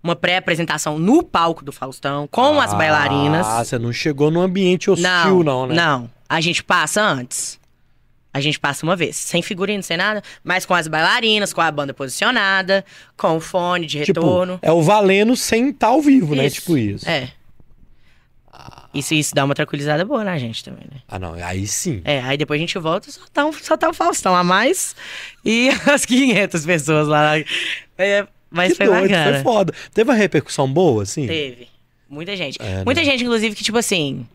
uma pré-apresentação no palco do Faustão, com ah, as bailarinas. Ah, você não chegou no ambiente hostil, não, não, né? Não, a gente passa antes. A gente passa uma vez, sem figurino, sem nada, mas com as bailarinas, com a banda posicionada, com o fone de tipo, retorno. Tipo, é o valendo sem estar tá ao vivo, né? isso. né? Tipo isso. É. Isso, isso dá uma tranquilizada boa na gente também, né? Ah, não, aí sim. É, aí depois a gente volta, só tá, um, só tá o Faustão a mais e as 500 pessoas lá. É, mas que foi doido, bacana. Foi foda. Teve uma repercussão boa, assim? Teve. Muita gente. É, Muita né? gente, inclusive, que, tipo assim.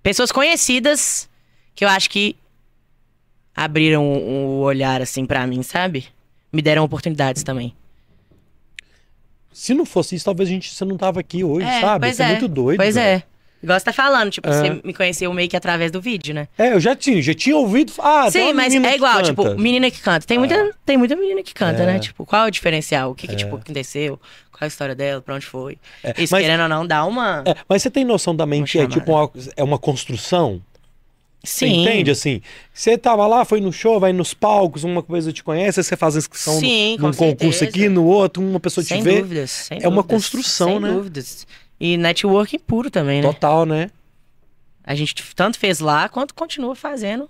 Pessoas conhecidas que eu acho que abriram o olhar, assim, para mim, sabe? Me deram oportunidades também. Se não fosse isso, talvez a gente você não tava aqui hoje, é, sabe? Isso é. é. muito doido. Pois é. Igual você tá falando, tipo, é. você me conheceu meio que através do vídeo, né? É, eu já tinha, já tinha ouvido. Ah, Sim, mas é igual, tipo, menina que canta. Tem, muita, é. tem muita menina que canta, né? É. Tipo, qual é o diferencial? O que, que é. tipo, aconteceu? Qual é a história dela? Pra onde foi? Isso, mas, querendo ou não, dá uma. mas você tem noção também que é tipo uma, é uma construção? Sim. Você entende, assim? Você tava lá, foi no show, vai nos palcos, uma coisa te conhece, você faz a inscrição Sim, num, concurso aqui, no outro, uma pessoa sem te vê. Dúvidas, sem é dúvidas, uma construção, sem né? Sem dúvidas. E networking puro também, né? Total, né? A gente tanto fez lá, quanto continua fazendo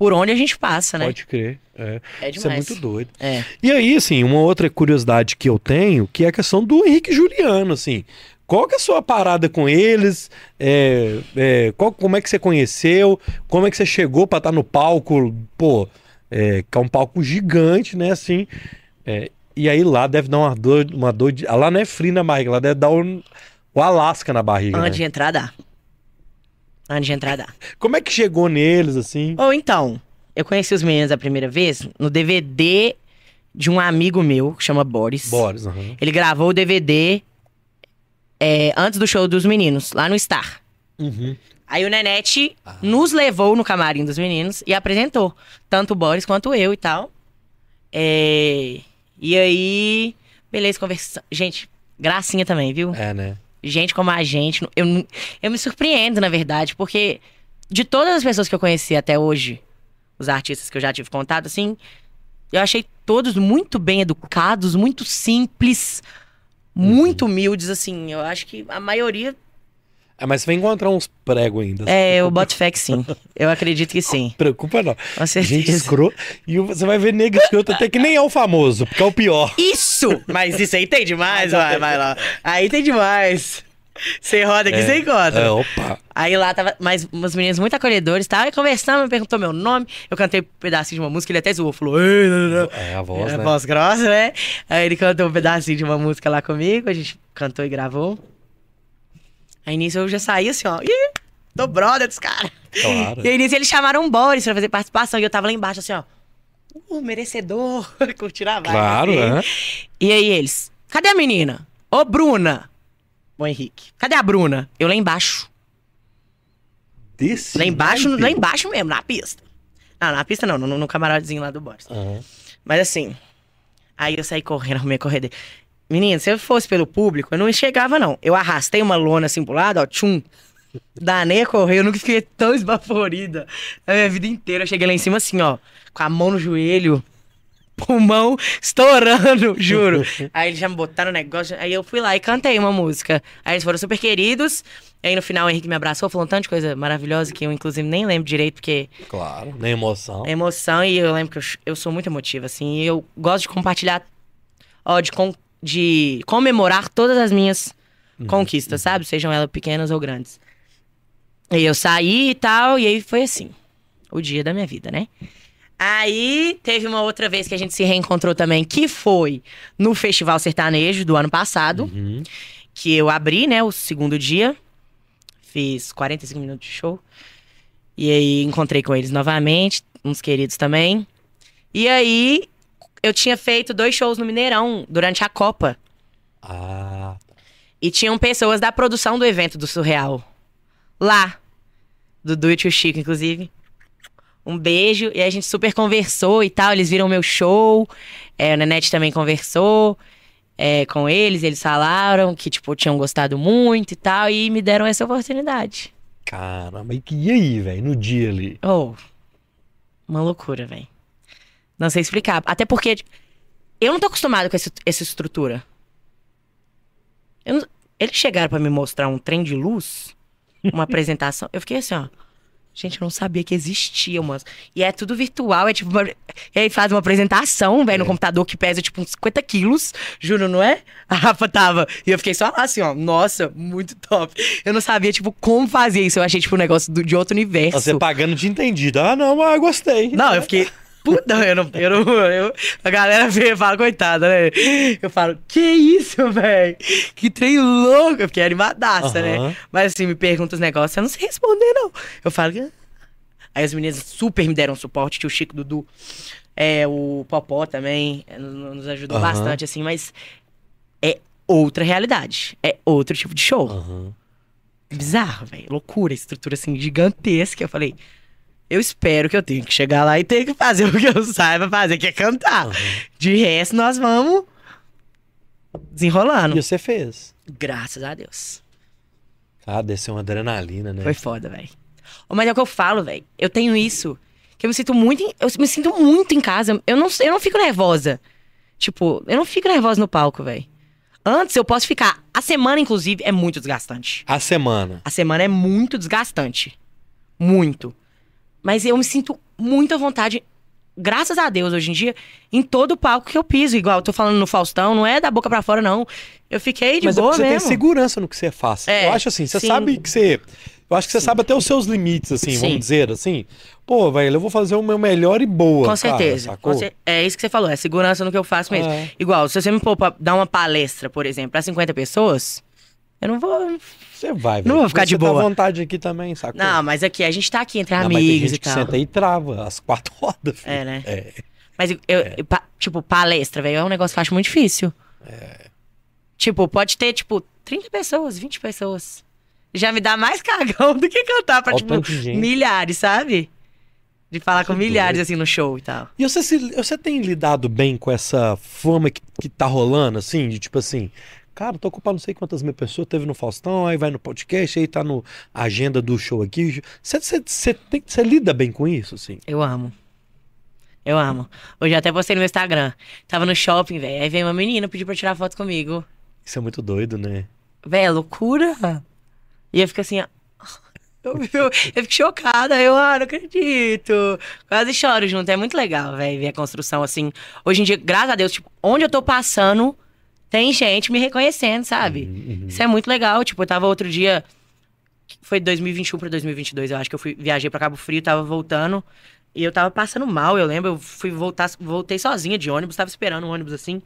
por onde a gente passa, né? Pode crer. É. É Isso é demais. muito doido. É. E aí, assim, uma outra curiosidade que eu tenho, que é a questão do Henrique Juliano, assim. Qual que é a sua parada com eles? É, é, qual- como é que você conheceu? Como é que você chegou pra estar no palco? Pô, é, que é um palco gigante, né, assim. É, e aí lá deve dar uma dor, uma dor de... Lá não é frio na barriga, lá deve dar um, o Alasca na barriga, né? Antes de entrar, dá. Antes de entrar, dá. Como é que chegou neles, assim? Ou então, eu conheci os meninos a primeira vez no DVD de um amigo meu, que chama Boris. Boris, aham. Ele gravou o DVD é, antes do show dos meninos, lá no Star. Uhum. Aí o Nenete nos levou no camarim dos meninos e apresentou. Tanto o Boris quanto eu e tal. É, E aí, beleza, conversa. Gente, gracinha também, viu? É, né? gente como a gente. Eu, eu me surpreendo, na verdade, porque de todas as pessoas que eu conheci até hoje, os artistas que eu já tive contato, assim, eu achei todos muito bem educados, muito simples, muito humildes, assim. Eu acho que a maioria. É, mas você vai encontrar uns pregos ainda. É, eu boto fé que sim. Eu acredito que sim. Preocupa não. Com certeza. Gente escrota. E você vai ver nego escroto até que nem é o famoso, porque é o pior. Isso! Mas isso aí tem demais, vai, vai lá. Aí tem demais. Você roda aqui, você encontra. É, opa. Aí lá tava mais umas meninas muito acolhedores, tá? Aí conversando, me perguntou meu nome. Eu cantei um pedacinho de uma música, ele até zoou, falou. "Ei, não, não, não." É a voz, É, né? voz grossa, né? Aí ele cantou um pedacinho de uma música lá comigo, a gente cantou e gravou. Aí nisso eu já saí assim, ó. Ih, tô brother dos caras. Claro. E aí nisso eles chamaram o Boris pra fazer participação e eu tava lá embaixo assim, ó. Uh, merecedor. Curtiram a vibe. Claro, assim. né? E aí eles, cadê a menina? Ô, Bruna. Ô, Henrique, cadê a Bruna? Eu lá embaixo. Desse Lá embaixo, lá embaixo mesmo, na pista. Não, na pista não, no, no camarotezinho lá do Boris. Aham. Mas assim, aí eu saí correndo, arrumei a corrida. Menina, se eu fosse pelo público, eu não chegava, não. Eu arrastei uma lona assim pro lado, ó, tchum. Danei a correr, eu nunca fiquei tão esbaforida na minha vida inteira. Eu cheguei lá em cima assim, ó, com a mão no joelho, pulmão estourando, juro. aí eles já me botaram no negócio, aí eu fui lá e cantei uma música. Aí eles foram super queridos. Aí no final o Henrique me abraçou, falou um tanto de coisa maravilhosa que eu, inclusive, nem lembro direito, porque Claro, nem emoção. é emoção e eu lembro que eu, eu sou muito emotiva, assim. E eu gosto de compartilhar, ó, de, com- de comemorar todas as minhas conquistas, sabe? Sejam elas pequenas ou grandes. E eu saí e tal, e aí foi assim, o dia da minha vida, né? Aí teve uma outra vez que a gente se reencontrou também, que foi no Festival Sertanejo do ano passado, Uhum. que eu abri, né, o segundo dia. Fiz 45 minutos de show. E aí encontrei com eles novamente, uns queridos também. E aí eu tinha feito dois shows no Mineirão durante a Copa. Ah, E tinham pessoas da produção do evento do Surreal. Lá. Do Do It e o Chico, inclusive. Um beijo. E a gente super conversou e tal. Eles viram meu show. É, a Nanete também conversou é, com eles. Eles falaram que, tipo, tinham gostado muito e tal. E me deram essa oportunidade. caramba. E e aí, velho, no dia ali? Oh, uma loucura, velho. Não sei explicar. Até porque eu não tô acostumado com esse- essa estrutura. Não- Eles chegaram pra me mostrar um trem de luz, uma apresentação. Eu fiquei assim, ó. Gente, eu não sabia que existia, mano. E é tudo virtual, é tipo. Uma... E aí faz uma apresentação, velho, no computador que pesa tipo uns 50 quilos. Juro, não é? A Rafa tava. E eu fiquei só lá assim, ó. Nossa, muito top. Eu não sabia, tipo, como fazer isso. Eu achei, tipo, um negócio do- de outro universo. Você pagando de entendido. Ah, não, mas eu gostei. Não, eu fiquei. Puta, eu não. Eu não eu- a galera vê e fala, coitada, né? Eu falo, que isso, velho? Que trem louco. Eu fiquei animadaça, Aham. né? Mas assim, me pergunta os negócios, eu não sei responder, não. Eu falo. "Ah." Aí as meninas super me deram suporte, tio Chico, Dudu. É, o Popó também é, nos ajudou Aham. bastante, assim, mas é outra realidade. É outro tipo de show. Aham. Bizarro, velho. Loucura, estrutura assim gigantesca. Eu falei, eu espero que eu tenha que chegar lá e ter que fazer o que eu saiba fazer, que é cantar. De resto, nós vamos desenrolando. E você fez. Graças a Deus. Ah, desceu uma adrenalina, né? Foi foda, velho. Mas é o que eu falo, velho. Eu tenho isso. Que eu me sinto muito. em- Eu me sinto muito em casa. Eu não, eu não fico nervosa. Tipo, eu não fico nervosa no palco, velho. Antes eu posso ficar. A semana, inclusive, é muito desgastante. A semana. A semana é muito desgastante. Muito. Mas eu me sinto muita vontade, graças a Deus, hoje em dia, em todo palco que eu piso. Igual eu tô falando no Faustão, não é da boca para fora, não. Eu fiquei de Mas boa é você mesmo. tem segurança no que você faz. É, eu acho assim, você sim. sabe que você. Eu acho que você sabe até os seus limites, assim, Sim. vamos dizer, assim. Pô, velho, eu vou fazer o meu melhor e boa. Com cara, certeza. Com É isso que você falou, é segurança no que eu faço mesmo. É. Igual, se você me pôr pra dar uma palestra, por exemplo, pra 50 pessoas, eu não vou. Você vai, velho. Não vou ficar de boa. Tá à vontade aqui também, sacou? Não, mas aqui, a gente tá aqui entre Não, mas tem amigos gente e que tal. senta aí e trava as quatro rodas. filho. É, né? É. Mas eu, eu- pa- tipo, palestra, velho, é um negócio que eu acho muito difícil. Tipo, pode ter, tipo, 30 pessoas, 20 pessoas. Já me dá mais cagão do que cantar pra, Olha tipo, milhares, sabe? De falar com Que milhares, doido. assim, no show e tal. E você, se- você tem lidado bem com essa fama que, que tá rolando, assim, de tipo assim, cara, tô ocupando não sei quantas mil pessoas, teve no Faustão, aí vai no podcast, aí tá no agenda do show aqui. Você, lida bem com isso, assim? Eu amo. Eu amo. Hoje até postei no meu Instagram. Tava no shopping, velho. Aí veio uma menina pedir pra tirar foto comigo. Isso é muito doido, né? Véi, é loucura. E eu fico assim, ó. Eu, eu, eu fico chocada, eu, ah, não acredito. Quase choro junto. É muito legal, velho, ver a construção assim. Hoje em dia, graças a Deus, tipo, onde eu tô passando, tem gente me reconhecendo, sabe? Uhum. Isso é muito legal. Tipo, eu tava outro dia. Foi 2021 pra 2022, eu acho que eu fui, viajei pra Cabo Frio, tava voltando. E eu tava passando mal, eu lembro. Eu fui voltar, voltei sozinha de ônibus, tava esperando um ônibus assim,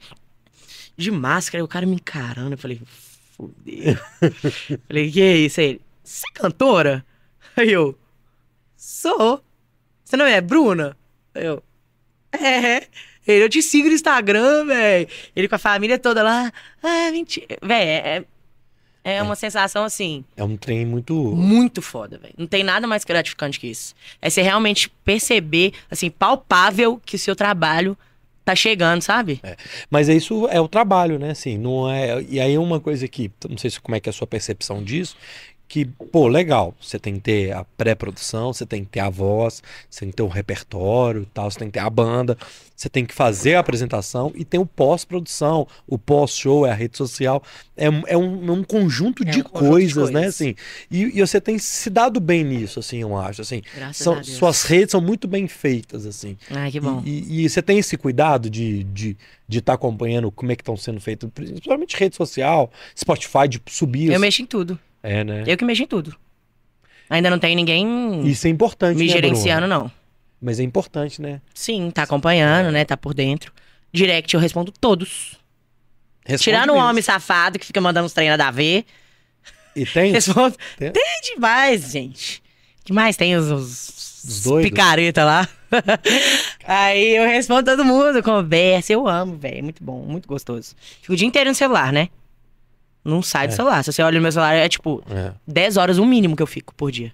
de máscara. E o cara me encarando. Eu falei, fudeu. falei, que é isso aí? Você é cantora? Aí eu, sou. Você não é Bruna? Aí eu, é. Ele, eu te sigo no Instagram, velho. Ele com a família toda lá. Ah, mentira. Velho, é, é uma sensação assim. É um trem muito. Muito foda, velho. Não tem nada mais gratificante que isso. É você realmente perceber, assim, palpável que o seu trabalho tá chegando, sabe? Mas é isso é o trabalho, né? Assim, não é. E aí uma coisa que, não sei se como é que é a sua percepção disso, que, pô, legal, você tem que ter a pré-produção, você tem que ter a voz, você tem que ter o repertório e tal, você tem que ter a banda, você tem que fazer a apresentação e tem o pós-produção, o pós-show, é a rede social. É, um- é um, é um conjunto, É de, um conjunto de coisas, né? coisas. Assim, e, e você tem se dado bem nisso, assim, eu acho. Assim, são, suas redes são muito bem feitas, assim. Ai, que bom. E, e- e você tem esse cuidado de estar de, de tá acompanhando como é que estão sendo feitos, principalmente rede social, Spotify, de subir. Eu os- mexo em tudo. É, né? Eu que mexo em tudo. Ainda não tem ninguém Isso é importante, me né, gerenciando, Bruno? não. Mas é importante, né? Sim, tá acompanhando, né? Tá por dentro. Direct eu respondo todos. Responde Tirando o mesmo. homem safado que fica mandando uns treinos da ver. E tem? Respondo. Tem? Tem demais, gente. que mais tem os, os, Os doidos? picareta lá. Aí eu respondo todo mundo, conversa. Eu amo, velho. É muito bom, muito gostoso. Fico o dia inteiro no celular, né? Não sai do É. celular. Se você olha no meu celular, é tipo É. 10 horas o mínimo que eu fico por dia.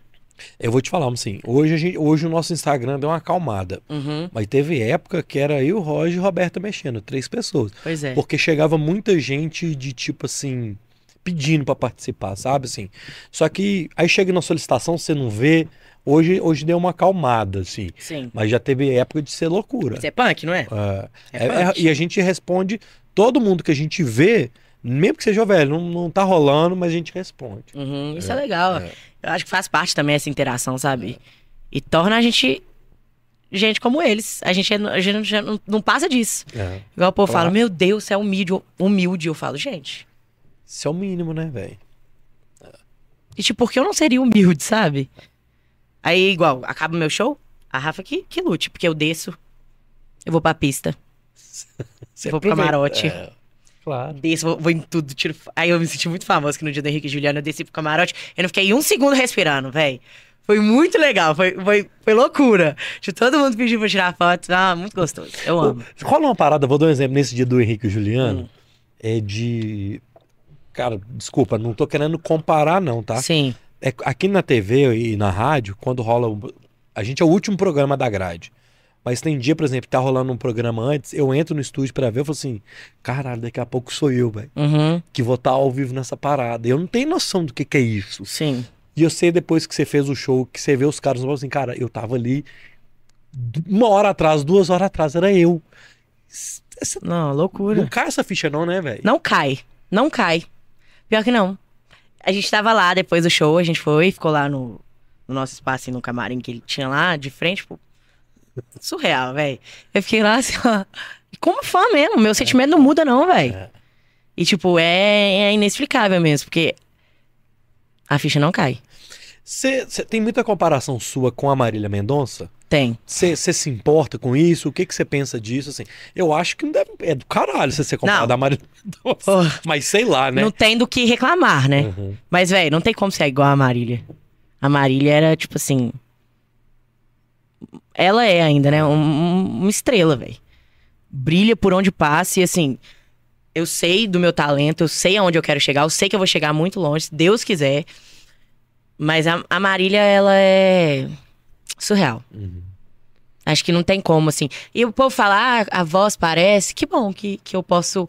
Eu vou te falar, assim, hoje, a gente, hoje o nosso Instagram deu uma acalmada. Uhum. Mas teve época que era eu, Roger e Roberta mexendo, três pessoas. Pois é. Porque chegava muita gente de tipo assim, pedindo pra participar, sabe assim? Só que aí chega na solicitação, você não vê. Hoje, hoje deu uma acalmada, assim. Sim. Mas já teve época de ser loucura. Isso é punk, não é? É, É é- é- punk. e a gente responde, todo mundo que a gente vê, mesmo que seja velho, não, não tá rolando, mas a gente responde. Uhum, isso é, legal. é. Eu acho que faz parte também essa interação, sabe? E torna a gente gente como eles. A gente, é- a gente não, não passa disso. É. Igual o povo Claro. fala, meu Deus, você é humilde, humilde. Eu falo, gente. Isso é o mínimo, né, velho? E tipo, por que eu não seria humilde, sabe? Aí, igual, acaba o meu show, a Rafa que, que lute, porque eu desço, eu vou pra pista, Você Vou pro camarote. Claro. desço, vou, vou em tudo, tiro. Aí eu me senti muito famoso que no dia do Henrique e Juliano eu desci pro camarote, eu não fiquei um segundo respirando, véi. Foi muito legal, foi, foi, foi loucura. Tipo, todo mundo pediu pra tirar foto. Ah, muito gostoso. Eu amo. Rola uma parada, vou dar um exemplo nesse dia do Henrique e Juliano. Hum. É de. Cara, desculpa, não tô querendo comparar, não, tá? Sim. É, aqui na TV e na rádio, quando rola. um- A gente é o último programa da grade. Mas tem dia, por exemplo, que tá rolando um programa antes, eu entro no estúdio pra ver, eu falo assim, caralho, daqui a pouco sou eu, velho, Uhum. que vou estar ao vivo nessa parada. Eu não tenho noção do que, que é isso. Sim. E eu sei depois que você fez o show, que você vê os caras, assim, cara, eu tava ali uma hora atrás, duas horas atrás, era eu. Essa- Não, Não loucura. cai essa ficha não, né, velho? Não cai. Não cai. Pior que não. A gente tava lá depois do show, a gente foi, ficou lá no, no nosso espaço, no camarim que ele tinha lá, de frente pro, Surreal, velho. Eu fiquei lá assim, ó. Como fã mesmo, meu sentimento não muda, não, velho. É. E, tipo, é, é inexplicável mesmo, porque a ficha não cai. Você tem muita comparação sua com a Marília Mendonça? Tem. Você se importa com isso? O que que você pensa disso? Assim, eu acho que não deve, é do caralho você ser comparado à Marília Mendonça. Mas sei lá, né? Não tem do que reclamar, né? Uhum. Mas, velho, não tem como ser igual a Marília. A Marília era, tipo assim. Ela é ainda, né? Um- um- uma estrela, velho. Brilha por onde passa e, assim. Eu sei do meu talento, eu sei aonde eu quero chegar, eu sei que eu vou chegar muito longe, se Deus quiser. Mas a, a Marília, ela é. surreal. Uhum. Acho que não tem como, assim. E o povo fala, ah, a voz parece. Que bom que, que eu posso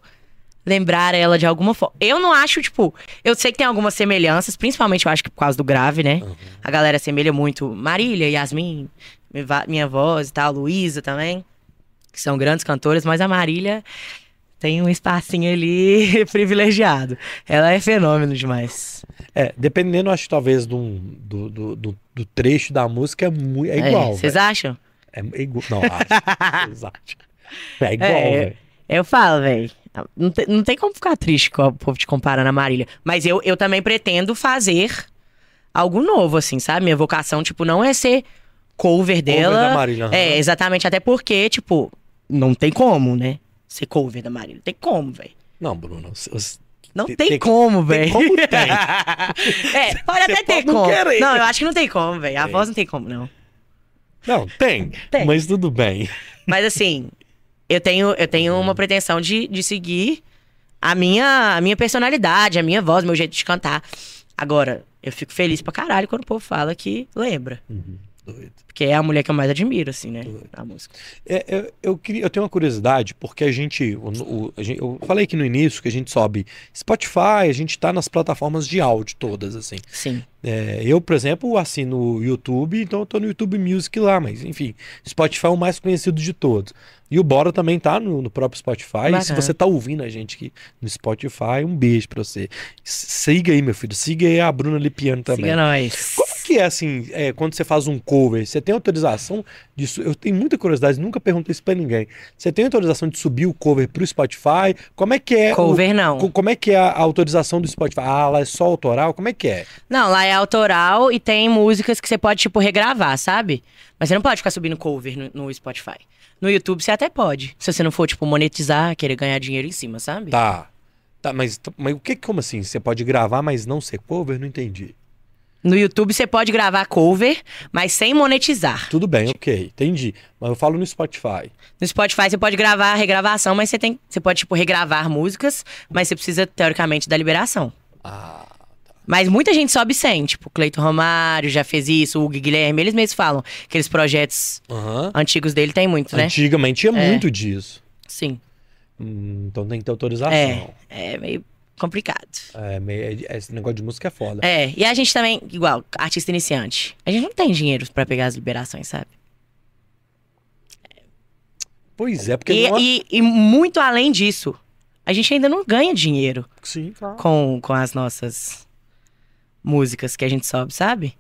lembrar ela de alguma forma. Eu não acho, tipo. Eu sei que tem algumas semelhanças, principalmente eu acho que por causa do grave, né? Uhum. A galera assemelha muito Marília, Yasmin, minha voz e tal, Luísa também. Que são grandes cantoras, mas a Marília tem um espacinho ali privilegiado. Ela é fenômeno demais. É, dependendo, acho talvez do, do, do, do trecho da música, é, mu- é igual. Vocês velho. acham? É igual. Não, acho. Vocês acham. É igual, É, velho. Eu falo, velho. Não, tem- não tem como ficar triste com o povo te comparando a Marília. Mas eu, eu também pretendo fazer algo novo, assim, sabe? Minha vocação, tipo, não é ser cover dela. da Marília. É, exatamente. Até porque, tipo, não tem como, né? Ser cover da Marília. Não tem como, velho. Não, Bruno. Não Tem- tem, como, velho. como tem. é, pode até ter como. querer. Não, eu acho que não tem como, velho. A voz não tem como, não. Não, tem, Tem. Mas tudo bem. Mas assim, eu tenho, eu tenho uma pretensão de, de seguir a minha, a minha personalidade, a minha voz, meu jeito de cantar. Agora, eu fico feliz pra caralho quando o povo fala que lembra. Doido. Porque é a mulher que eu mais admiro, assim, né? Doido. Na música. É, eu, eu, queria, eu tenho uma curiosidade, porque a gente, o- o- a gente- Eu falei aqui no início que a gente sobe Spotify, a gente tá nas plataformas de áudio todas, assim. Sim. É, eu, por exemplo, assino o YouTube, então eu tô no YouTube Music lá, mas enfim, Spotify é o mais conhecido de todos. E o Bora também tá no, no próprio Spotify. E se você tá ouvindo a gente aqui no Spotify, um beijo pra você. Siga aí, meu filho. Siga aí a Bruna Lipiano também. Siga nós. Como que é assim, é, quando você faz um cover, você tem autorização disso? Eu tenho muita curiosidade, nunca perguntei isso pra ninguém. Você tem autorização de subir o cover pro Spotify? Como é que é? o- Cover não. co- como é que é a autorização do Spotify? Ah, lá é só autoral? Como é que é? Não, lá é autoral e tem músicas que você pode, tipo, regravar, sabe? Mas você não pode ficar subindo cover no, no Spotify. No YouTube você até pode. Se você não for, tipo, monetizar, querer ganhar dinheiro em cima, sabe? Tá. Tá, mas, mas o que, como assim? Você pode gravar, mas não ser cover? Não entendi. No YouTube você pode gravar cover, mas sem monetizar. Tudo bem, ok, entendi. Mas eu falo no Spotify. No Spotify você pode gravar a regravação, mas você tem. Você pode, tipo, regravar músicas, mas você precisa, teoricamente, da liberação. Ah, Mas muita gente sobe sem, tipo, Cleiton Romário já fez isso, o Hugo Guilherme, eles mesmos falam. Aqueles projetos aham. antigos dele tem muito, né? Antigamente tinha É. muito disso. Sim. Hum, então tem que ter autorização. É. É meio complicado. É, meio- é- esse negócio de música é foda. É, e a gente também, igual, artista iniciante, a gente não tem dinheiro pra pegar as liberações, sabe? Pois é, porque E, não é... e- e muito além disso, a gente ainda não ganha dinheiro Sim, claro. com, com as nossas músicas que a gente sobe, sabe?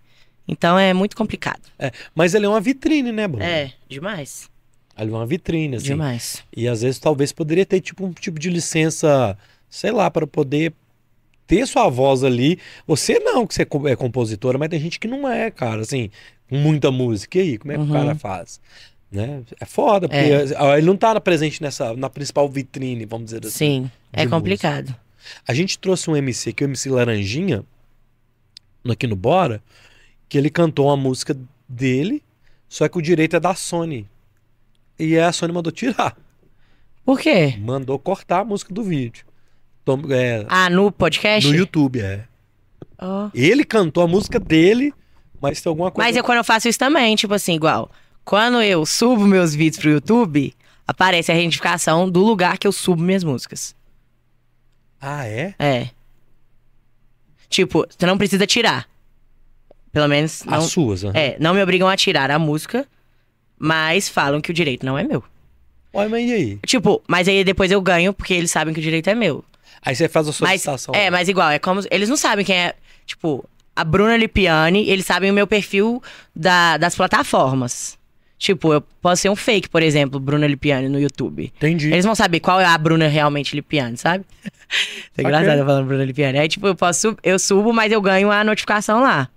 Então é muito complicado. É, mas ele é uma vitrine, né, Bruno? É, demais. Ele é uma vitrine, assim. Demais. E às vezes talvez poderia ter tipo um tipo de licença, sei lá, para poder ter sua voz ali. Você não, que você é é compositora, mas tem gente que não é, cara, assim, com muita música. E aí, como é que o Uhum. cara faz? Né? É foda, porque É. ele não tá presente nessa, na principal vitrine, vamos dizer assim. Sim, é complicado. A gente trouxe um MC aqui, o MC Laranjinha, aqui no Bora, que ele cantou uma música dele, só que o direito é da Sony. E a Sony mandou tirar. Por quê? Mandou cortar a música do vídeo. Tom- é, Ah, no podcast? no YouTube, é. Ó. Ele cantou a música dele, mas tem alguma coisa. Mas eu, quando eu faço isso também, tipo assim, igual. Quando eu subo meus vídeos pro YouTube, aparece a identificação do lugar que eu subo minhas músicas. Ah, é? É. Tipo, você não precisa tirar. Pelo menos. Não, As suas, aham. é, não me obrigam a tirar a música, mas falam que o direito não é meu. Olha, mas e aí? Tipo, mas aí depois eu ganho porque eles sabem que o direito é meu. Aí você faz a Mas, solicitação. é, mas igual, é como. Eles não sabem quem é. Tipo, a Bruna Lipiani, eles sabem o meu perfil da- das plataformas. Tipo, eu posso ser um fake, por exemplo, Bruna Lipiani no YouTube. Entendi. Eles vão saber qual é a Bruna realmente Lipiani, sabe? é engraçado eu falando Bruna Lipiani. Aí, tipo, eu posso, eu subo, mas eu ganho a notificação lá.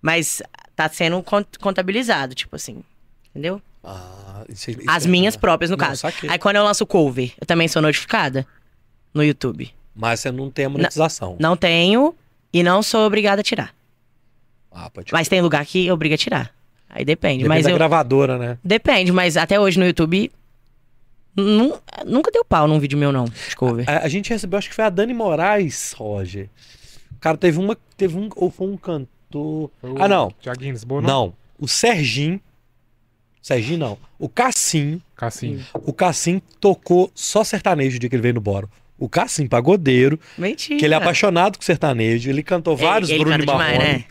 Mas tá sendo contabilizado, tipo assim. Entendeu? Ah, isso, isso As é- minhas próprias, no Não, caso. saquei. Aí quando eu lanço cover, eu também sou notificada no YouTube. Mas você não tem a monetização. Não tenho e não sou obrigada a tirar. Ah, pode Mas tem lugar que obriga a tirar. Aí depende. Depende mas da eu... gravadora, né? Depende, mas até hoje no YouTube. nu- Nunca deu pau num vídeo meu, não, de cover. A, a gente recebeu, acho que foi a Dani Moraes, Roger. O cara teve uma. Teve um. Ou foi um cantor. Foi o Ah, não. Thiaguinho Lisboa, Não. O Serginho. Serginho não. O Cassim. Cassim. O Cassim tocou só sertanejo o dia que ele veio no Boro. O Cassim, pagodeiro, Mentira. que ele é apaixonado com sertanejo. Ele cantou vários ele, ele Bruno canta Marrone. demais, né?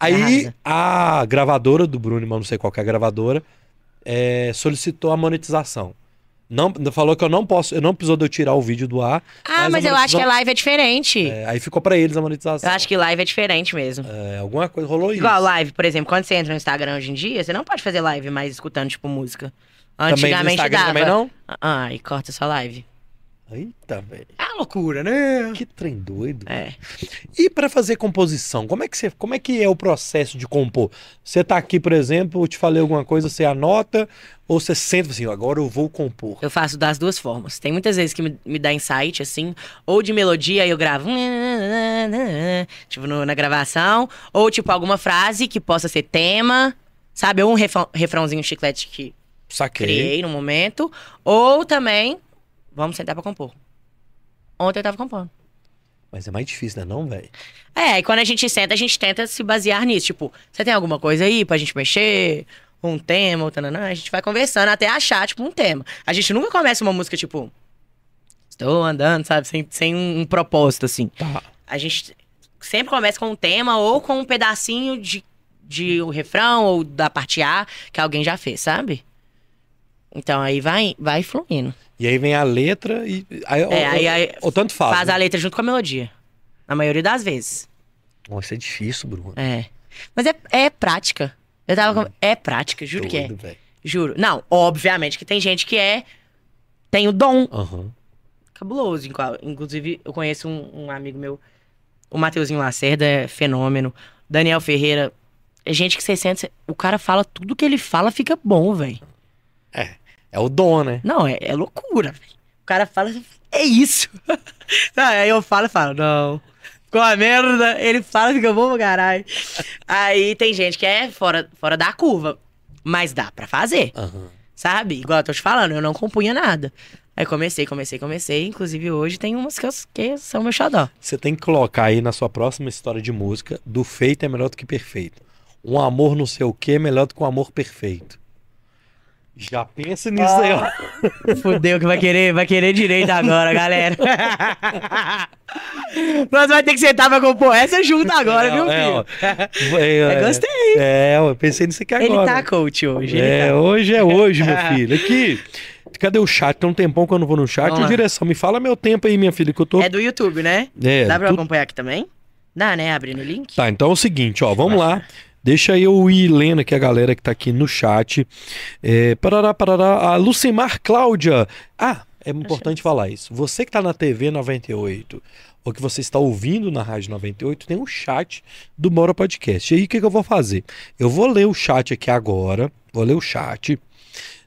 Aí a gravadora do Bruno, mas não sei qual que é a gravadora, é, solicitou a monetização. Não, falou que eu não posso, eu não precisou de eu tirar o vídeo do ar. Ah, a mas eu acho que a live é diferente. é, aí ficou pra eles a monetização. Eu acho que live é diferente mesmo. É, alguma coisa rolou isso. Igual live, por exemplo, quando você entra no Instagram hoje em dia, você não pode fazer live mais escutando, tipo, música. Também no Antigamente Instagram dava. também não? Ah, e corta sua live. Eita, velho. É loucura, né? Que trem doido. É. E pra fazer composição, como é que você, como é que é o processo de compor? Você tá aqui, por exemplo, eu te falei alguma coisa, você anota ou você senta assim, agora eu vou compor. Eu faço das duas formas. Tem muitas vezes que me, me dá insight, assim, ou de melodia, eu gravo, tipo, no- na gravação, ou, tipo, alguma frase que possa ser tema, sabe? Ou um refrão- refrãozinho chiclete que Saquei. criei no momento, ou também, vamos sentar pra compor. Ontem eu tava compondo. Mas é mais difícil, né, não, velho? É, e quando a gente senta, a gente tenta se basear nisso. Tipo, você tem alguma coisa aí pra gente mexer? Um tema, ou tananã? A gente vai conversando até achar, tipo, um tema. A gente nunca começa uma música, tipo... Estou andando, sabe? Sem, sem um, um propósito, assim. Tá. A gente sempre começa com um tema ou com um pedacinho de, de o refrão ou da parte A que alguém já fez, sabe? Então aí vai, vai fluindo. E aí vem a letra e. Aí, É, ou, aí- aí ou tanto faz. Faz né? a letra junto com a melodia. Na maioria das vezes. Nossa, isso é difícil, Bruno. É. Mas é, é prática. Eu tava com... É prática, juro que é. Doido, velho. Juro. Não, obviamente que tem gente que é. Tem o dom Aham. cabuloso. Inclu- Inclusive, eu conheço um, um amigo meu, o Mateuzinho Lacerda, é fenômeno. Daniel Ferreira. É gente que você sente. O cara fala tudo que ele fala, fica bom, velho. É o dom, né? Não, é, é loucura, velho. O cara fala, é isso. Não, aí eu falo e falo, não. Ficou uma merda. Ele fala, fica bom pra caralho. Aí tem gente que é fora, fora da curva. Mas dá pra fazer, Aham. sabe? Igual eu tô te falando, eu não compunha nada. Aí comecei, comecei, comecei. Inclusive hoje tem umas que, eu, que são meu xodó. Você tem que colocar aí na sua próxima história de música: do feito é melhor do que perfeito. Um amor não sei o que é melhor do que um amor perfeito. Já pensa nisso aí, ó. Fudeu que vai querer, vai querer direito agora, galera. Nós vai ter que sentar pra compor essa junto agora, viu, É, filho? ó. É, é, Eu gostei. É, eu pensei nisso aqui Ele agora. tá coach hoje. ele É, tá. hoje é hoje, meu filho. Aqui. Cadê o chat? Tem um tempão que eu não vou no chat. Vamos Ô, lá. direção, me fala meu tempo aí, minha filha, que eu tô. É do YouTube, né? É, Dá pra tudo- acompanhar aqui também? Dá, né? Abrindo o link. Tá, então é o seguinte, ó, vamos lá. Deixa eu ir lendo aqui a galera que tá aqui no chat. É, parará, parará. A Lucimar Cláudia. Ah, é importante falar isso. Você que tá na TV 98 ou que você está ouvindo na Rádio 98, tem um chat do Bora Podcast. E aí, o que, que eu vou fazer? Eu vou ler o chat aqui agora. Vou ler o chat.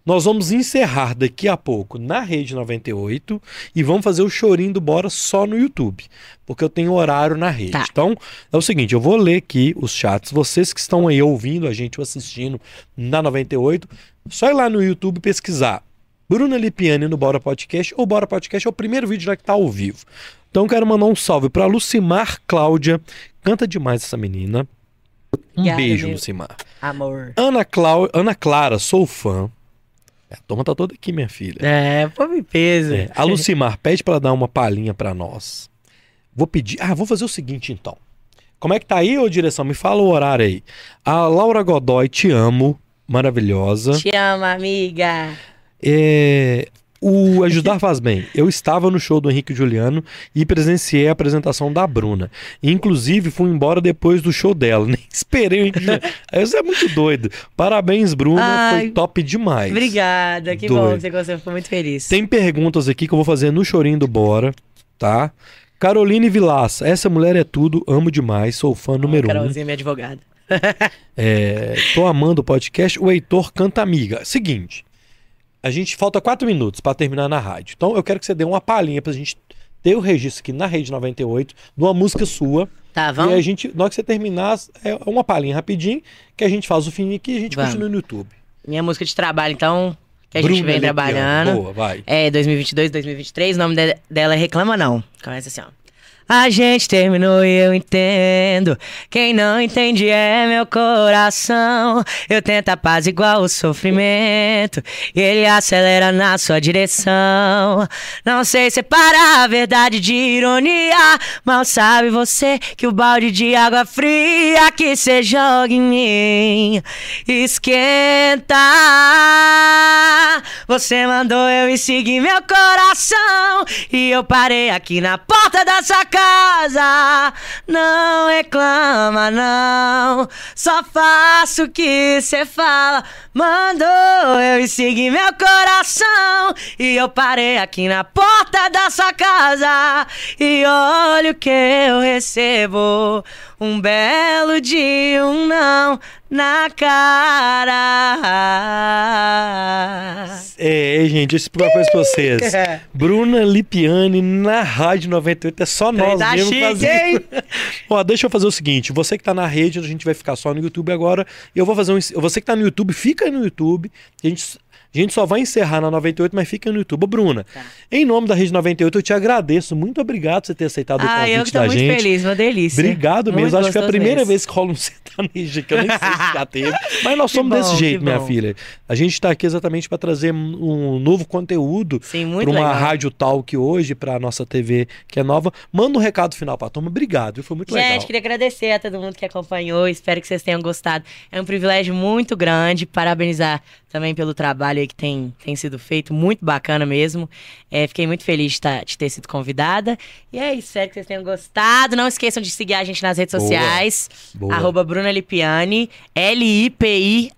Nós vamos encerrar daqui a pouco na Rede 98 e vamos fazer o chorinho do Bora só no YouTube, porque eu tenho horário na rede. Tá. Então, é o seguinte, eu vou ler aqui os chats. Vocês que estão aí ouvindo a gente ou assistindo na 98, só ir lá no YouTube pesquisar Bruna Lipiani no Bora Podcast ou Bora Podcast é o primeiro vídeo lá que tá ao vivo. Então, quero mandar um salve para Lucimar Cláudia. Canta demais essa menina. Um beijo. Lucimar. Amor. Ana, Clau... Ana Clara, sou fã. É, A turma tá toda aqui, minha filha. É, pô, me pesa. É, a Lucimar pede pra dar uma palhinha pra nós. Vou pedir. Ah, vou fazer o seguinte então. Como é que tá aí, ô direção? Me fala o horário aí. A Laura Godoy, te amo. Maravilhosa. Te amo, amiga. É, O Ajudar Faz Bem. Eu estava no show do Henrique Juliano e presenciei a apresentação da Bruna. Inclusive, fui embora depois do show dela. Nem esperei o Henrique Juliano. Isso é muito doido. Parabéns, Bruna. Ai, Foi top demais. Obrigada. Que doido. bom que você gostou. Fico muito feliz. Tem perguntas aqui que eu vou fazer no Chorinho do Bora, tá? Caroline Vilaça. Essa mulher é tudo. Amo demais. Sou fã número oh, um. Carolzinha, minha advogada. é, tô amando o podcast. O Heitor canta amiga. Seguinte a gente falta quatro minutos para terminar na rádio. Então eu quero que você dê uma palhinha pra gente ter o registro aqui na Rede 98 de uma música sua. Tá, vamos. E a gente, na hora que você terminar, é uma palhinha rapidinho, que a gente faz o fim aqui e a gente vamos. continua no YouTube. Minha música de trabalho, então, que a Bruna gente vem trabalhando. Boa, vai. É 2022, 2023. O nome de, dela é Reclama Não. Começa assim, ó. A gente terminou e eu entendo. Quem não entende é meu coração. Eu tento a paz igual o sofrimento. E ele acelera na sua direção. Não sei separar a verdade de ironia. Mal sabe você que o balde de água fria que você joga em mim esquenta. Você mandou eu ir seguir meu coração. E eu parei aqui na porta da sua casa casa. Não reclama, não. Só faço o que cê fala. Mandou eu e segui meu coração. E eu parei aqui na porta da sua casa. E olha o que eu recebo. Um belo dia, um não na cara. É, gente, esse uma coisa pra vocês. Bruna Lipiani na Rádio 98, é só nós tá mesmo fazer. Ó, deixa eu fazer o seguinte, você que tá na rede, a gente vai ficar só no YouTube agora. Eu vou fazer um, você que tá no YouTube, fica no YouTube. A gente a gente só vai encerrar na 98, mas fica no YouTube. Bruna, tá. em nome da Rede 98, eu te agradeço. Muito obrigado por você ter aceitado ah, o convite eu que tô da muito gente. feliz, uma delícia. Obrigado mesmo. Muito Acho que foi a primeira mesmo. vez que rola um sertanejo que eu nem sei se já teve. Mas nós somos bom, desse jeito, minha filha. A gente está aqui exatamente para trazer um novo conteúdo para uma rádio talk hoje, para a nossa TV que é nova. Manda um recado final para a turma. Obrigado, foi muito gente, legal. Gente, queria agradecer a todo mundo que acompanhou. Espero que vocês tenham gostado. É um privilégio muito grande. Parabenizar também pelo trabalho que tem, tem sido feito, muito bacana mesmo. É, fiquei muito feliz de, tá, de, ter sido convidada. E é isso, espero que vocês tenham gostado. Não esqueçam de seguir a gente nas redes Boa. sociais. Boa. Arroba Bruna Lipiani, L-I-P-I-A-N-I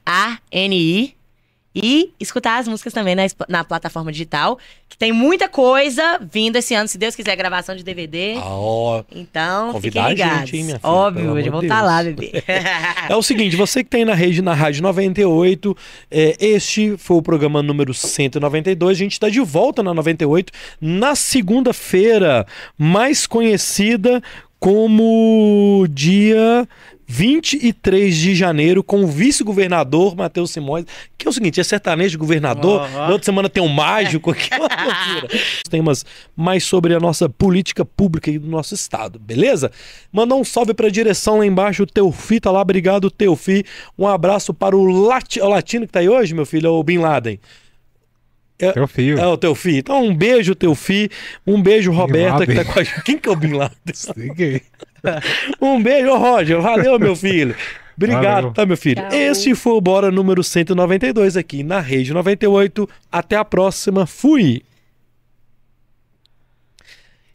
e escutar as músicas também na, na plataforma digital, que tem muita coisa vindo esse ano, se Deus quiser, gravação de DVD. Ah, ó, então, fiquem ligados. Gente, hein, minha filha, Óbvio, vou estar tá lá, bebê. é o seguinte, você que tem na rede, na Rádio 98, é, este foi o programa número 192, a gente está de volta na 98, na segunda-feira, mais conhecida como dia 23 de janeiro com o vice-governador Matheus Simões, que é o seguinte, é sertanejo de governador, uhum. na outra semana tem um mágico, é uma loucura. Temas mais sobre a nossa política pública do nosso estado, beleza? Mandar um salve para a direção lá embaixo, o Teufi tá lá, obrigado Teufi. Um abraço para o, Lati, o latino que tá aí hoje, meu filho, é o Bin Laden. É, teu filho. É o teu filho. Então, um beijo, teu filho. Um beijo, Roberta, que tá com a gente. Quem que é o Bin Laden? um beijo, Roger. Valeu, meu filho. Obrigado, Valeu. tá, meu filho? Tchau. Esse foi o Bora número 192 aqui na Rede 98. Até a próxima. Fui!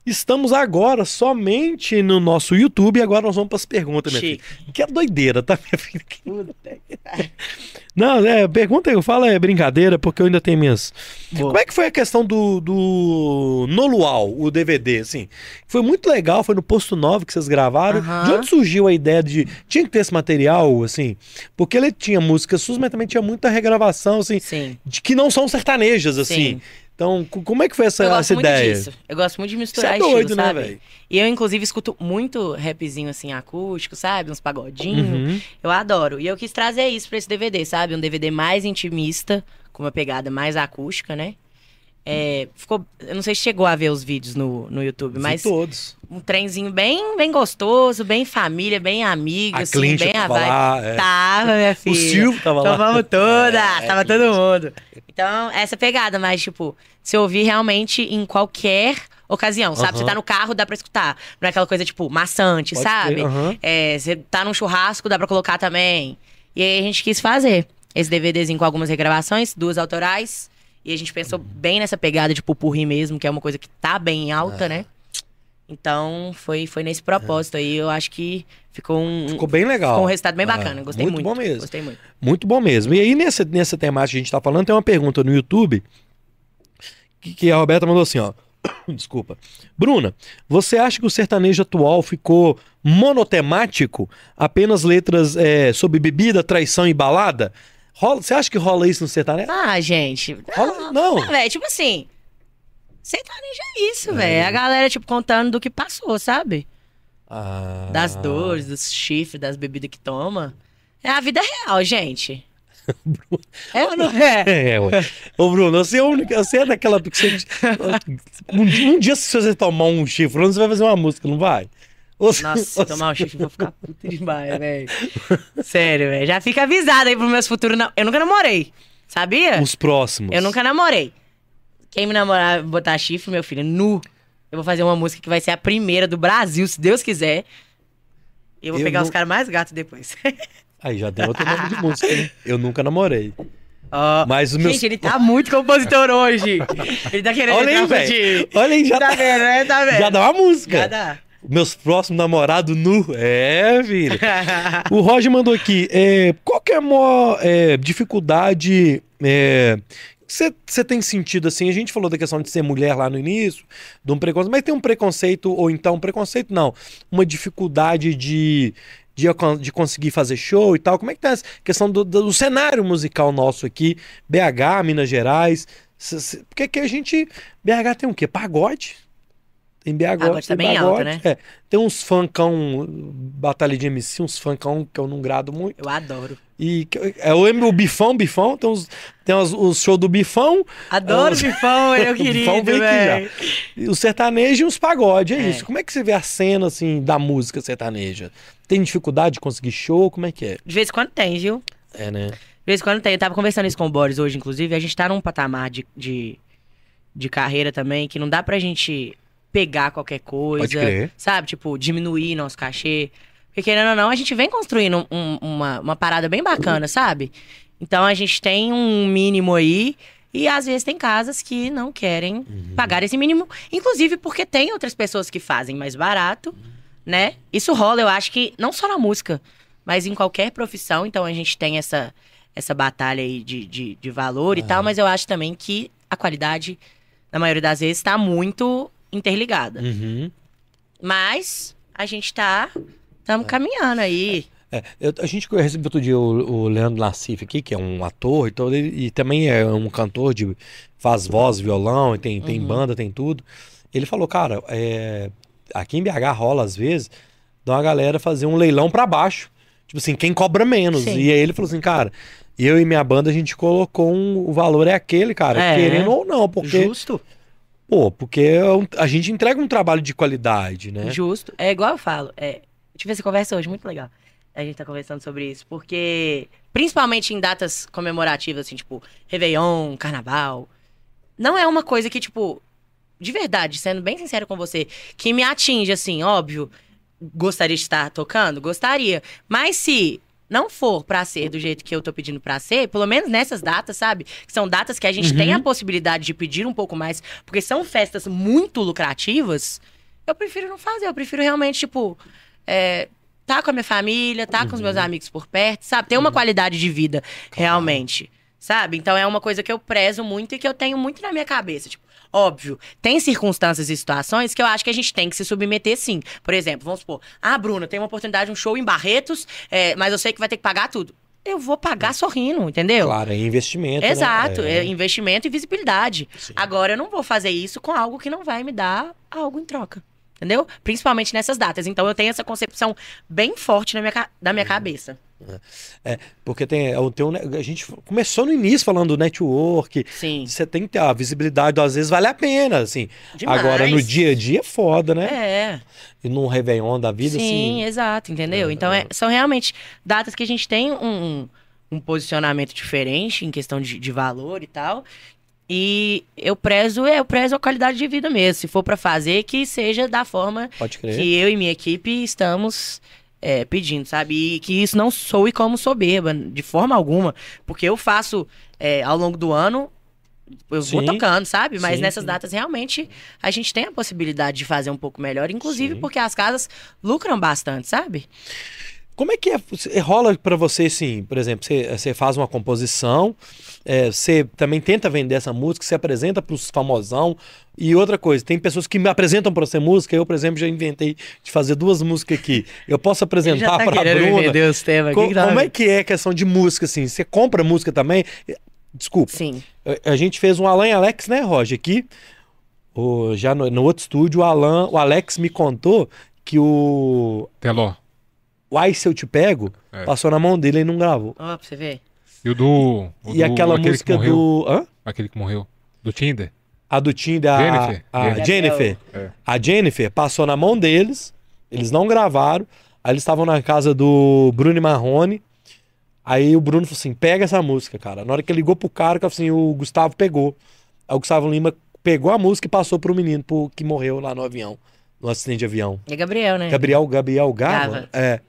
Estamos agora somente no nosso YouTube e agora nós vamos para as perguntas, minha filha. Que é doideira, tá, minha filha? Não, é, pergunta eu falo é brincadeira, porque eu ainda tenho minhas. Boa. Como é que foi a questão do, do Nolual, o DVD, assim? Foi muito legal, foi no Posto 9 que vocês gravaram. De onde surgiu a ideia de. Tinha que ter esse material, assim? Porque ele tinha músicas suas, mas também tinha muita regravação, assim. Sim. De que não são sertanejas, assim. Sim. Então, como é que foi essa, eu essa ideia? Disso. Eu gosto muito de misturar Você é doido, né, velho? E eu, inclusive, escuto muito rapzinho, assim, acústico, sabe? Uns pagodinhos. Uhum. Eu adoro. E eu quis trazer isso pra esse DVD, sabe? Um DVD mais intimista, com uma pegada mais acústica, né? É, ficou. Eu não sei se chegou a ver os vídeos no, no YouTube, mas. todos. Um trenzinho bem, bem gostoso, bem família, bem amigo, a assim, Clint bem a vibe. Lá, é. Tava, minha filha. O Silvio tava lá. Tomamos toda, é, tava todo mundo. Então, essa pegada, mas, tipo, se ouvir realmente em qualquer ocasião, sabe? Uhum. Você tá no carro, dá pra escutar. Não é aquela coisa, tipo, maçante, Pode sabe? Uhum. É, você tá num churrasco, dá pra colocar também. E aí a gente quis fazer esse DVDzinho com algumas regravações, duas autorais E a gente pensou bem nessa pegada de pupurri mesmo, que é uma coisa que tá bem alta, né? Então, foi, foi nesse propósito aí. Eu acho que ficou um. Ficou bem legal. Ficou um resultado bem bacana. Gostei muito. Muito bom mesmo. Gostei muito. Muito bom mesmo. E aí, nessa, nessa temática que a gente tá falando, tem uma pergunta no YouTube que, que a Roberta mandou assim, ó. Desculpa. Bruna, você acha que o sertanejo atual ficou monotemático? Apenas letras é, sobre bebida, traição e balada? Rola, você acha que rola isso no sertanejo? Ah, gente. Rola, não. Ah, velho, tipo assim. Sertanejo é isso, velho. A galera, tipo, contando do que passou, sabe? Ah. Das dores, dos chifres, das bebidas que toma. É a vida real, gente. é ou não é? É, ué. Ô, Bruno, você é, única, você é daquela. que Você, um, um dia, se você tomar um chifre, você vai fazer uma música, não vai? Nossa, se tomar um chifre, eu vou ficar puta demais, velho. Sério, velho. Já fica avisado aí pros meus futuros. Não... Eu nunca namorei. Sabia? Os próximos. Eu nunca namorei. Quem me namorar botar chifre, meu filho, nu. Eu vou fazer uma música que vai ser a primeira do Brasil, se Deus quiser. E eu vou Eu pegar não- os caras mais gatos depois. Aí já deu outro nome de música, né? Eu nunca namorei. Mas os meus. Gente, ele tá muito compositor hoje. Ele tá querendo Olha aí, velho. Olha aí, já Tá dá, vendo, né? Tá vendo? já dá uma música. Já dá. Meus próximos namorados nu. É, filho. O Roger mandou aqui. É, qual que é a maior é, dificuldade é, você tem sentido assim? A gente falou da questão de ser mulher lá no início, de um preconceito, mas tem um preconceito, ou então, preconceito não, uma dificuldade de, de, de conseguir fazer show e tal. Como é que tá essa questão do, do cenário musical nosso aqui? BH, Minas Gerais. cê- cê- Porque que a gente. BH tem o quê? Pagode? Tem BH, Pagode tá tem bem alta, né? É, tem uns funkão, batalha de MC, uns funkão que eu não grado muito. Eu adoro. E é, eu lembro o Bifão, Bifão, tem, uns, tem os, os shows do Bifão, Adoro Os- Bifão, meu O Bifão veio aqui velho. e o sertanejo e os pagode, é, É. isso. Como é que você vê a cena, assim, da música sertaneja? Tem dificuldade de conseguir show? Como é que é? De vez em quando tem, viu? É, né? De vez em quando tem. Eu tava conversando isso com o Boris hoje, inclusive. A gente tá num patamar de, de, de carreira também que não dá pra gente pegar qualquer coisa. Pode crer. Sabe? Tipo, diminuir nosso cachê. Porque querendo ou não, a gente vem construindo um- uma, uma parada bem bacana, sabe? Então a gente tem um mínimo aí. E às vezes tem casas que não querem Uhum. pagar esse mínimo. Inclusive porque tem outras pessoas que fazem mais barato, né? Isso rola, eu acho que não só na música, mas em qualquer profissão. Então a gente tem essa, essa batalha aí de, de, de valor e tal, mas eu acho também que a qualidade, na maioria das vezes, está muito interligada. Uhum. Mas a gente tá. Estamos caminhando aí. É, eu- a gente recebeu outro dia o, o Leandro Nassif aqui, que é um ator e, todo, ele- e também é um cantor de faz voz, violão, e tem, tem Uhum. banda, tem tudo. Ele falou, cara, é, aqui em BH rola às vezes, dá uma galera fazer um leilão pra baixo. Tipo assim, quem cobra menos. Sim. E aí ele falou assim, cara, eu e minha banda a gente colocou um, o valor é aquele, cara, É. querendo ou não, porque, Justo. Pô, porque é a gente entrega um trabalho de qualidade, né? Justo. É igual eu falo. É, tive essa conversa hoje, muito legal. A gente tá conversando sobre isso. Porque, principalmente em datas comemorativas, assim, tipo, Réveillon, Carnaval, não é uma coisa que, tipo, de verdade, sendo bem sincero com você, que me atinge, assim, óbvio. Gostaria de estar tocando? Gostaria. Mas se não for pra ser do jeito que eu tô pedindo pra ser, pelo menos nessas datas, sabe? Que são datas que a gente Uhum. tem a possibilidade de pedir um pouco mais, porque são festas muito lucrativas, eu prefiro não fazer. Eu prefiro realmente, tipo, é, tá com a minha família, tá com os meus amigos por perto, sabe? Ter uma qualidade de vida, realmente. Sabe? Então é uma coisa que eu prezo muito e que eu tenho muito na minha cabeça. Tipo, óbvio, tem circunstâncias e situações que eu acho que a gente tem que se submeter sim. Por exemplo, vamos supor, ah, Bruna, tem uma oportunidade, um show em Barretos, é, mas eu sei que vai ter que pagar tudo. Eu vou pagar sorrindo, entendeu? Claro, é investimento. Exato, né? é investimento e visibilidade. Sim. Agora, eu não vou fazer isso com algo que não vai me dar algo em troca. Entendeu? Principalmente nessas datas. Então, eu tenho essa concepção bem forte na minha, da Uhum. minha cabeça. Porque tem, é, tem um a gente começou no início falando do network. Sim. Você tem que ter a visibilidade, às vezes vale a pena, assim. Demais. Agora, no dia a dia é foda, né? É. E num Réveillon da vida, Sim, assim. exato, entendeu? É, então, é- são realmente datas que a gente tem um, um posicionamento diferente em questão de, de valor e tal. E eu prezo, eu prezo a qualidade de vida mesmo. Se for pra fazer, que seja da forma que eu e minha equipe estamos é, pedindo, sabe? E que isso não soe como soberba, de forma alguma. Porque eu faço, é, ao longo do ano, eu Sim. vou tocando, sabe? Mas Sim, nessas sim. datas, realmente, a gente tem a possibilidade de fazer um pouco melhor, inclusive porque as casas lucram bastante, sabe? Como é que é, rola pra você, assim, por exemplo, você, você faz uma composição, é, você também tenta vender essa música, você apresenta pros famosão, e outra coisa, tem pessoas que me apresentam pra você música, eu, por exemplo, já inventei de fazer duas músicas aqui. Eu posso apresentar tá pra querendo me Bruna. vender os temas. Co- que que tá como é que é a questão de música, assim? Você compra música também? Desculpa. Sim. A- A gente fez um Alan e Alex, né, Roger? Aqui, o, já no, no outro estúdio, o Alan, o Alex me contou que o Teló. O Ai Se Eu Te Pego É. passou na mão dele e não gravou. Ó, pra você ver. E o do. o e do- aquela música do. Hã? Aquele que morreu. Do Tinder. A do Tinder, a Jennifer. a Jennifer. Jennifer. É. A Jennifer passou na mão deles, eles não gravaram. Aí eles estavam na casa do Bruno e Marrone. Aí o Bruno falou assim: pega essa música, cara. Na hora que ele ligou pro cara, que assim, o Gustavo pegou. Aí o Gustavo Lima pegou a música e passou pro menino pro, que morreu lá no avião, no acidente de avião. É Gabriel, né? Gabriel, Gabriel Gava? Gava. É.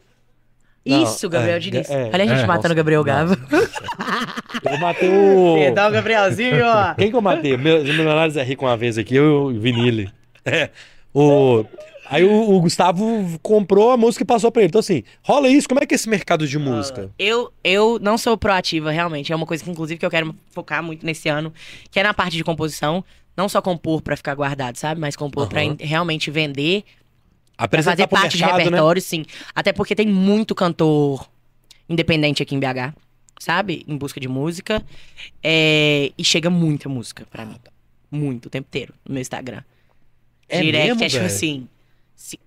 Isso, Gabriel é, Diniz. é, Olha a gente é. matando o Gabriel Gava. Eu matei o. Perdão, Gabrielzinho, ó. Quem que eu matei? Meu, meu análise é rico uma vez aqui, eu e o Vinile. É. O... Aí o, o Gustavo comprou a música e passou pra ele. Então, assim, rola isso? Como é que é esse mercado de música? Eu, eu não sou proativa, realmente. É uma coisa que, inclusive, que eu quero focar muito nesse ano, que é na parte de composição. Não só compor pra ficar guardado, sabe? Mas compor pra Aham. in- realmente vender, pra Apresentar fazer parte de mercado, né? repertório, sim. Até porque tem muito cantor independente aqui em BH, sabe? Em busca de música. É, E chega muita música pra mim. Muito, o tempo inteiro, no meu Instagram. É direct mesmo, é tipo assim.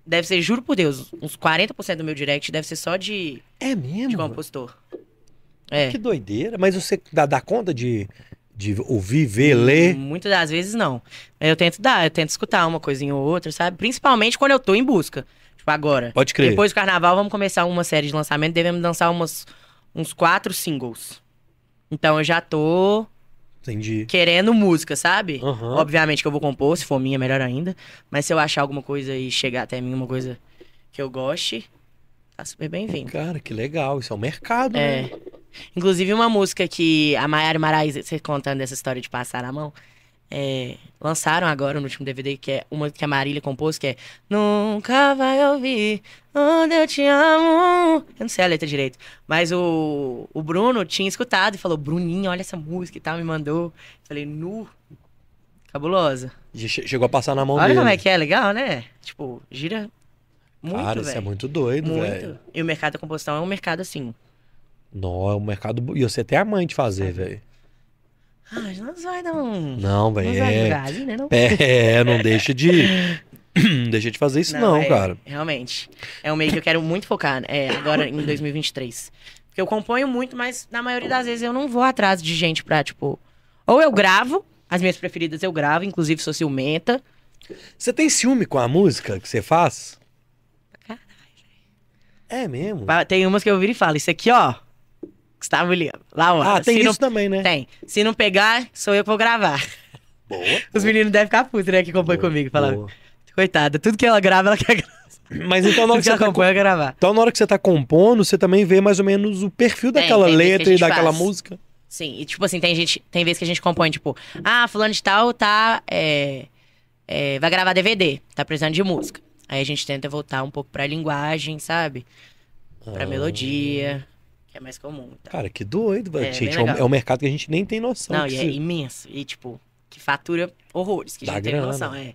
Deve ser, juro por Deus, uns 40% do meu direct deve ser só de, É de mesmo? compositor. É. Que doideira. Mas você dá, dá conta de, de ouvir, ver, ler? Muitas das vezes não. Eu tento dar, eu tento escutar uma coisinha ou outra, sabe? Principalmente quando eu tô em busca. Tipo, agora. Pode crer. Depois do carnaval, vamos começar uma série de lançamento. Devemos lançar umas, uns quatro singles. Então eu já tô Entendi. querendo música, sabe? Aham. Obviamente que eu vou compor, se for minha, melhor ainda. Mas se eu achar alguma coisa e chegar até mim, uma coisa que eu goste, tá super bem-vindo. Cara, que legal. Isso é o mercado, É. né? Inclusive, uma música que a Maiara Maraíza, você contando essa história de passar a mão, é, lançaram agora no último DVD, que é uma que a Marília compôs, que é Nunca vai ouvir onde eu te amo. Eu não sei a letra direito. Mas o, o Bruno tinha escutado e falou: Bruninho, olha essa música e tal, me mandou. Falei, nu. Cabulosa. Che- Chegou a passar na mão Olha dele. como é que é, legal, né? Tipo, gira muito, Cara, isso é muito doido, velho. E o mercado da composição é um mercado assim. Não, é um mercado. E você tem a mãe de fazer, velho. Ah, nós vai dar um. Não, velho. É, né? Não? é, não deixa de. não deixa de fazer isso, não, é, cara. Realmente. É um meio que eu quero muito focar é, agora em 2023. Porque eu componho muito, mas na maioria das vezes eu não vou atrás de gente pra, tipo. Ou eu gravo, as minhas preferidas eu gravo, inclusive sou ciumenta. Você tem ciúme com a música que você faz? Caralho. É mesmo? Tem umas que eu viro e falo, isso aqui, ó. Gustavo Lima. Lá, ó. Ah, tem se isso não... também, né? Tem. Se não pegar, sou eu que vou gravar. Boa. Os meninos devem ficar putos, né? Que compõem boa, comigo. Falar, boa. coitada, tudo que ela grava, ela quer gravar. Mas então na hora Tudo que que você ela tá compõe, ela quer gravar. Então, na hora que você tá compondo, você também vê mais ou menos o perfil Tem, daquela tem letra e daquela faz. música. Sim, e tipo assim, tem gente, tem vezes que a gente compõe, tipo, ah, fulano de tal tá. é, é, vai gravar DVD, tá precisando de música. Aí a gente tenta voltar um pouco pra linguagem, sabe? Pra Ah. melodia, é mais comum. Então. Cara, que doido, velho. É, gente. É um, é um mercado que a gente nem tem noção. Não, e é se- imenso. E, tipo, que fatura horrores, que a gente tem grana. noção, é.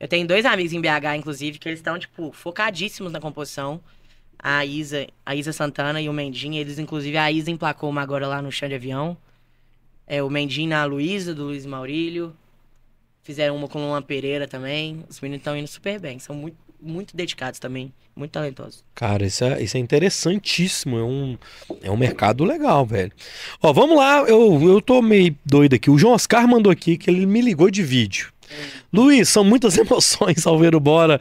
Eu tenho dois amigos em BH, inclusive, que eles estão, tipo, focadíssimos na composição. A Isa, a Isa Santana e o Mendinho, eles, inclusive, a Isa emplacou uma agora lá no chão de avião. É, o Mendinho na Luísa, do Luiz Maurílio. Fizeram uma com o Luan Pereira também. Os meninos estão indo super bem. São muito, muito dedicados também. Muito talentosos. Cara, isso é, isso é interessantíssimo. É um, é um mercado legal, velho. Ó, vamos lá. Eu, eu tô meio doido aqui. O João Oscar mandou aqui que ele me ligou de vídeo. Luiz, são muitas emoções ao ver o Bora,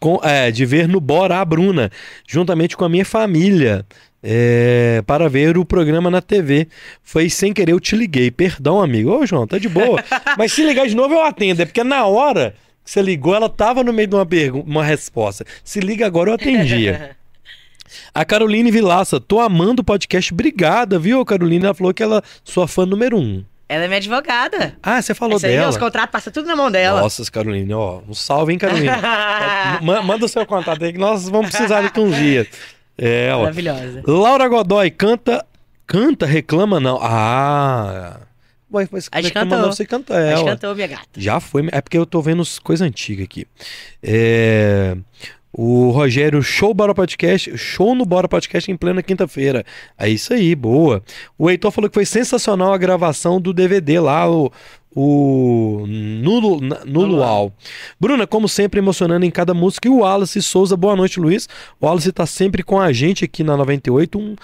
com, é, de ver no Bora a Bruna, juntamente com a minha família, é, para ver o programa na TV. Foi sem querer, eu te liguei. Perdão, amigo. Ô, João, tá de boa. Mas se ligar de novo, eu atendo. É porque na hora você ligou, ela tava no meio de uma pergunta, uma resposta. Se liga agora, eu atendia. A Caroline Vilaça, tô amando o podcast. Obrigada, viu, Caroline? Ela falou que ela sua fã número um. Ela é minha advogada. Ah, você falou Essa aí, dela. os contratos passam tudo na mão dela. Nossa, Carolina, ó. Um salve, hein, Carolina? Ma- Manda o seu contato aí que nós vamos precisar daqui uns dias. É, ó. Maravilhosa. Laura Godoy, canta. Canta, reclama não. Ah. Ué, mas A gente cantou. você. É, A gente cantou, minha gata. Já foi, é porque eu tô vendo as coisas antigas aqui. É, o Rogério, show Bora Podcast, show no Bora Podcast em plena quinta-feira. É isso aí, boa. O Heitor falou que foi sensacional a gravação do DVD lá, o, o no, na- no Luau. Bruna, como sempre, emocionando em cada música. E o Wallace Souza, boa noite, Luiz. O Wallace tá sempre com a gente aqui na 98. Um, um-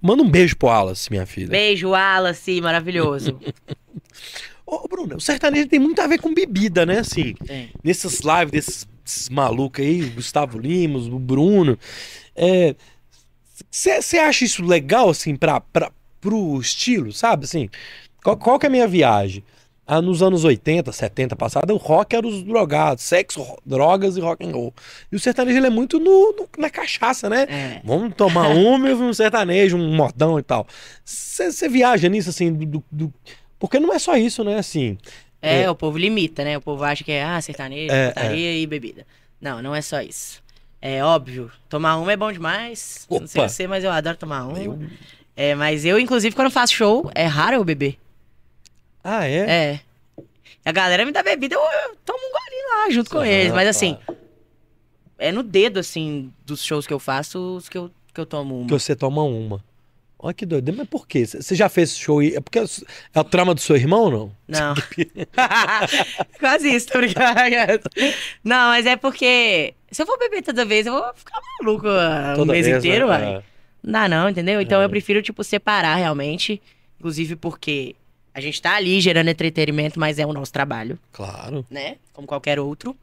manda um beijo pro Wallace, minha filha. Beijo, Wallace, maravilhoso. Ô, Bruna, o sertanejo tem muito a ver com bebida, né? Assim, Tem. nesses lives desses, desses malucos aí, o Gustavo Limos, o Bruno. Você acha isso legal, assim, pra, pra, pro estilo, sabe? Assim, qual, qual que é a minha viagem? Ah, nos anos 80, 70 passado, o rock era os drogados, sexo, ro- drogas e rock and roll. E o sertanejo ele é muito no, no- na cachaça, né? É. Vamos tomar uma e um sertanejo, um modão e tal. Você viaja nisso, assim, do, do- Porque não é só isso, né? Assim, É, É. o povo limita, né? O povo acha que é, ah, sertanejo, É, putaria e bebida. Não, não é só isso. É óbvio, tomar uma é bom demais. Eu Não sei Opa. você, mas eu adoro tomar uma. eu- É, mas eu, inclusive, quando faço show, é raro eu beber. Ah, é? É. A galera me dá bebida, eu, eu tomo um golinho lá junto com Ah, eles. Mas tá. assim, é no dedo, assim, dos shows que eu faço, os que eu, que eu tomo uma. Que você toma uma. Olha que doido. Mas por quê? Você já fez show e. É porque é o trama do seu irmão ou não? Não. Quase isso, tô brincando. Não, mas é porque se eu for beber toda vez, eu vou ficar maluco ah, o mês vez, inteiro, né? uai. É. Não dá não, entendeu? Então É. eu prefiro, tipo, separar realmente. Inclusive porque a gente tá ali gerando entretenimento, mas é o nosso trabalho, Claro. né? Como qualquer outro.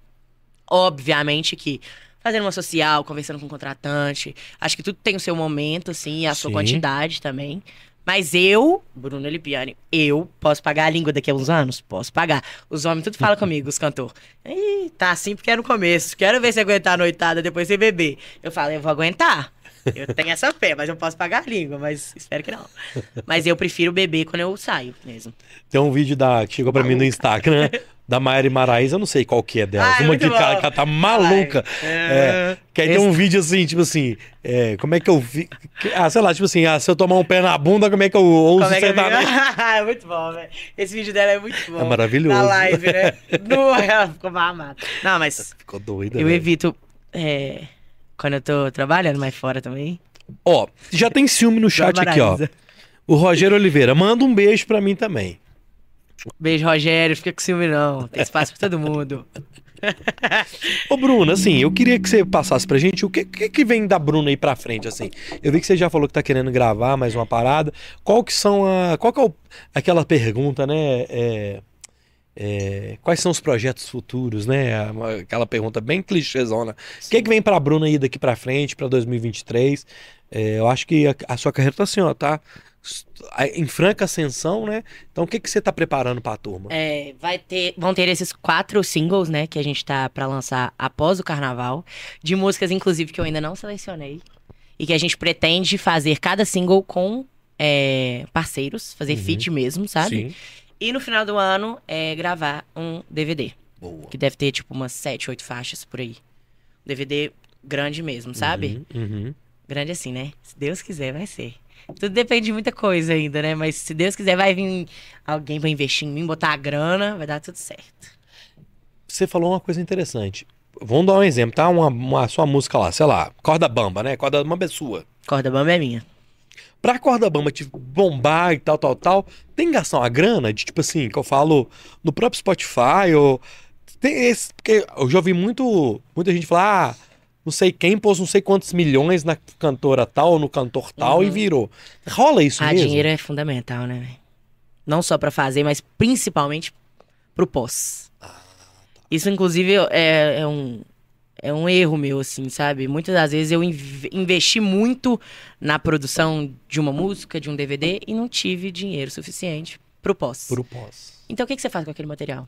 Obviamente que fazendo uma social, conversando com o contratante, acho que tudo tem o seu momento, assim, e a sua Sim. quantidade também. Mas eu, Bruno Lipiani, eu posso pagar a língua daqui a uns anos? Posso pagar. Os homens tudo falam comigo, os cantores. Ih, tá assim porque é no começo. Quero ver se aguentar a noitada depois sem beber. Eu falo, eu vou aguentar. Eu tenho essa fé, mas eu posso pagar a língua, mas espero que não. Mas eu prefiro beber quando eu saio mesmo. Tem um vídeo da, que chegou pra mim no Instagram, da Maiara Maraíza, eu não sei qual que é delas. Ah, é uma que tá, bom. que ela tá maluca. É, que aí tem Esse- um vídeo assim, tipo assim, é, como é que eu vi. Ah, sei lá, tipo assim, ah, se eu tomar um pé na bunda, como é que eu ouço Como é que é? sertanejo? é muito bom, velho. Esse vídeo dela é muito bom. É maravilhoso. Na live, né? No, ela ficou mamada. Não, mas Ficou doida. eu velho. evito. é, quando eu tô trabalhando mais fora também. Ó, já tem ciúme no chat aqui, ó. O Rogério Oliveira, manda um beijo pra mim também. Beijo, Rogério. Fica com ciúme, não. Tem espaço pra todo mundo. Ô, Bruno, assim, eu queria que você passasse pra gente o que, que, que vem da Bruna aí pra frente, assim. Eu vi que você já falou que tá querendo gravar mais uma parada. Qual que são a... Qual que é o- aquela pergunta, né? É, é, quais são os projetos futuros, né? Aquela pergunta bem clichêzona. O que, que vem pra Bruna aí daqui pra frente, pra 2023? É, eu acho que a, a sua carreira tá assim, ó, tá em franca ascensão, né? Então, o que, que você tá preparando pra turma? É, vai ter, vão ter esses quatro singles, né, que a gente tá pra lançar após o carnaval, de músicas, inclusive, que eu ainda não selecionei. E que a gente pretende fazer cada single com é, parceiros, fazer Uhum. feat mesmo, sabe? Sim. E no final do ano, é, gravar um DVD. Boa. Que deve ter, tipo, umas sete, oito faixas por aí. DVD grande mesmo, sabe? Uhum, uhum. Grande assim, né? Se Deus quiser, vai ser. Tudo depende de muita coisa ainda, né? Mas se Deus quiser, vai vir alguém pra investir em mim, botar a grana, vai dar tudo certo. Você falou uma coisa interessante. Vamos dar um exemplo, tá? Uma, uma sua música lá, sei lá, Corda Bamba, né? Corda Bamba é sua. Corda bamba é minha. Pra Corda Bamba te bombar e tal, tal, tal, tem que gastar uma grana de tipo assim, que eu falo no próprio Spotify ou. Tem esse. Porque eu já ouvi muito, muita gente falar, ah, não sei quem pôs não sei quantos milhões na cantora tal no cantor tal e Uhum. virou. Rola isso ah, mesmo? dinheiro é fundamental, né? Não só pra fazer, mas principalmente pro pós. Isso, inclusive, é, é um, é um erro meu, assim, sabe? Muitas das vezes eu inv- investi muito na produção de uma música, de um DVD, e não tive dinheiro suficiente pro pós. Pro pós. Então o que, que você faz com aquele material?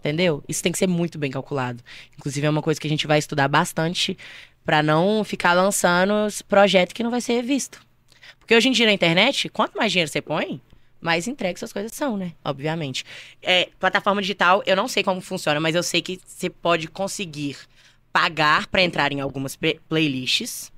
Entendeu? Isso tem que ser muito bem calculado. Inclusive, é uma coisa que a gente vai estudar bastante pra não ficar lançando projeto que não vai ser visto. Porque hoje em dia na internet, quanto mais dinheiro você põe, mais entregues as coisas são, né? Obviamente. É, plataforma digital, eu não sei como funciona, mas eu sei que você pode conseguir pagar para entrar em algumas playlists.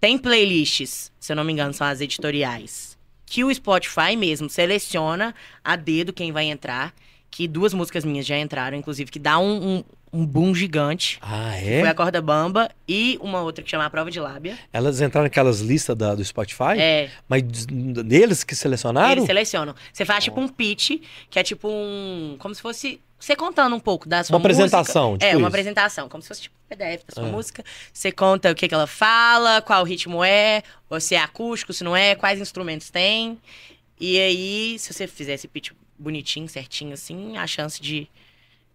Tem playlists, se eu não me engano, são as editoriais, que o Spotify mesmo seleciona a dedo quem vai entrar. Que duas músicas minhas já entraram, inclusive, que dá um, um um boom gigante. Ah, é? Foi a Corda Bamba e uma outra que chama a Prova de Lábia. Elas entraram naquelas listas da, do Spotify? É. Mas deles que selecionaram? Eles selecionam. Você faz tipo um pitch, que é tipo um. Como se fosse. Você contando um pouco da sua uma música. apresentação. Tipo é, uma apresentação. Como se fosse tipo um PDF da sua é. música. Você conta o que, que ela fala, qual ritmo é, ou se é acústico, se não é, quais instrumentos tem. E aí, se você fizer esse pitch bonitinho, certinho, assim, a chance de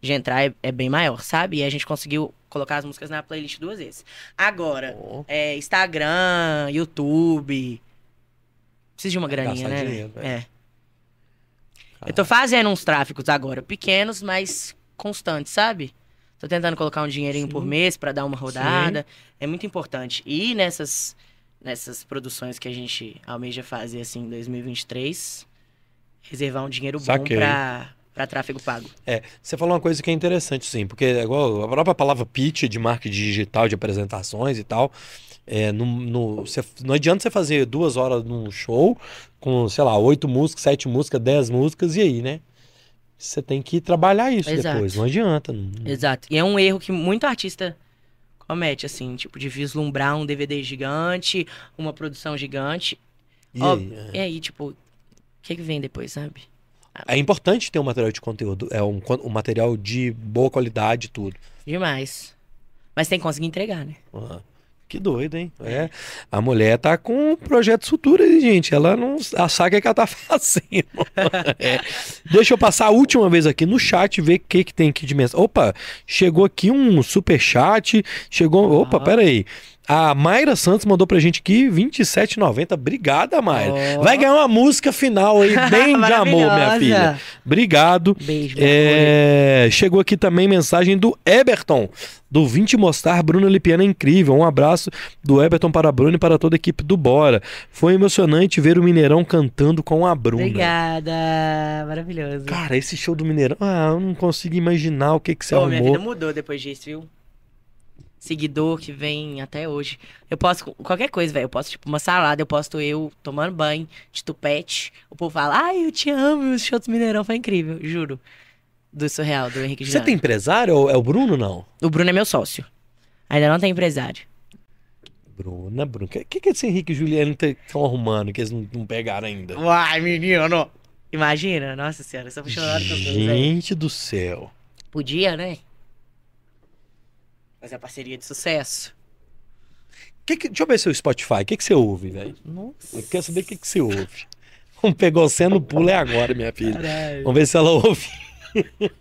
de entrar é, é, bem maior, sabe? E a gente conseguiu colocar as músicas na playlist duas vezes. Agora, oh. é, Instagram, YouTube. Precisa de uma graninha, né? Dinheiro, é. é. Eu tô fazendo uns tráficos agora, pequenos, mas constantes, sabe? Tô tentando colocar um dinheirinho Sim. por mês para dar uma rodada. Sim. É muito importante. E nessas, nessas produções que a gente almeja fazer assim em 2023, reservar um dinheiro Saquei. bom pra para tráfego pago. É, você falou uma coisa que é interessante, sim, porque é igual a própria palavra pitch de marketing digital, de apresentações e tal. É, no, no, não adianta você fazer duas horas num show com, sei lá, oito músicas, sete músicas, dez músicas, e aí, né? Você tem que trabalhar isso Exato. depois, não adianta. Não... Exato. E é um erro que muito artista comete, assim, tipo, de vislumbrar um DVD gigante, uma produção gigante. E, Ó, aí, é. e aí, tipo, o que, que vem depois, sabe? É importante ter um material de conteúdo, é um, um material de boa qualidade tudo. Demais. Mas tem que conseguir entregar, né? Uhum. Que doido, hein? É. A mulher tá com projetos futuros aí, gente. Ela não a saga que ela tá fazendo. é. Deixa eu passar a última vez aqui no chat ver o que, que tem aqui de mensagem. Opa, chegou aqui um super chat. Chegou. Opa, pera aí. A Mayra Santos mandou pra gente aqui 27,90. Obrigada, Mayra. Oh. Vai ganhar uma música final aí, bem de amor, minha filha. Obrigado. Beijo, é... Chegou aqui também mensagem do Eberton, do 20 Mostrar. Bruna Lipiana é incrível. Um abraço do Eberton para a Bruna e para toda a equipe do Bora. Foi emocionante ver o Mineirão cantando com a Bruna. Obrigada. Maravilhoso. Cara, esse show do Mineirão, ah, eu não consigo imaginar o que, que você Pô, arrumou. Minha vida mudou depois disso, viu? Seguidor que vem até hoje. Eu posto qualquer coisa, velho. Eu posto, tipo, uma salada, eu posto eu tomando banho de tupete. O povo fala, ai, eu te amo, o show do Mineirão foi incrível, juro. Do Surreal, do Henrique Você tem empresário ou é o Bruno, não? O Bruno é meu sócio. Ainda não tem empresário. Bruna, Bruno. O que, que, que esse Henrique e Juliano estão arrumando que eles não, não pegaram ainda? Uai, menino! Imagina, nossa senhora, eu sou apaixonado com Gente do céu. Podia, né? Fazer a parceria de sucesso. Que que, deixa eu ver seu Spotify. O que, que você ouve, velho? Eu quero saber o que, que você ouve. Vamos pegar você no pulo é agora, minha filha. Caralho. Vamos ver se ela ouve.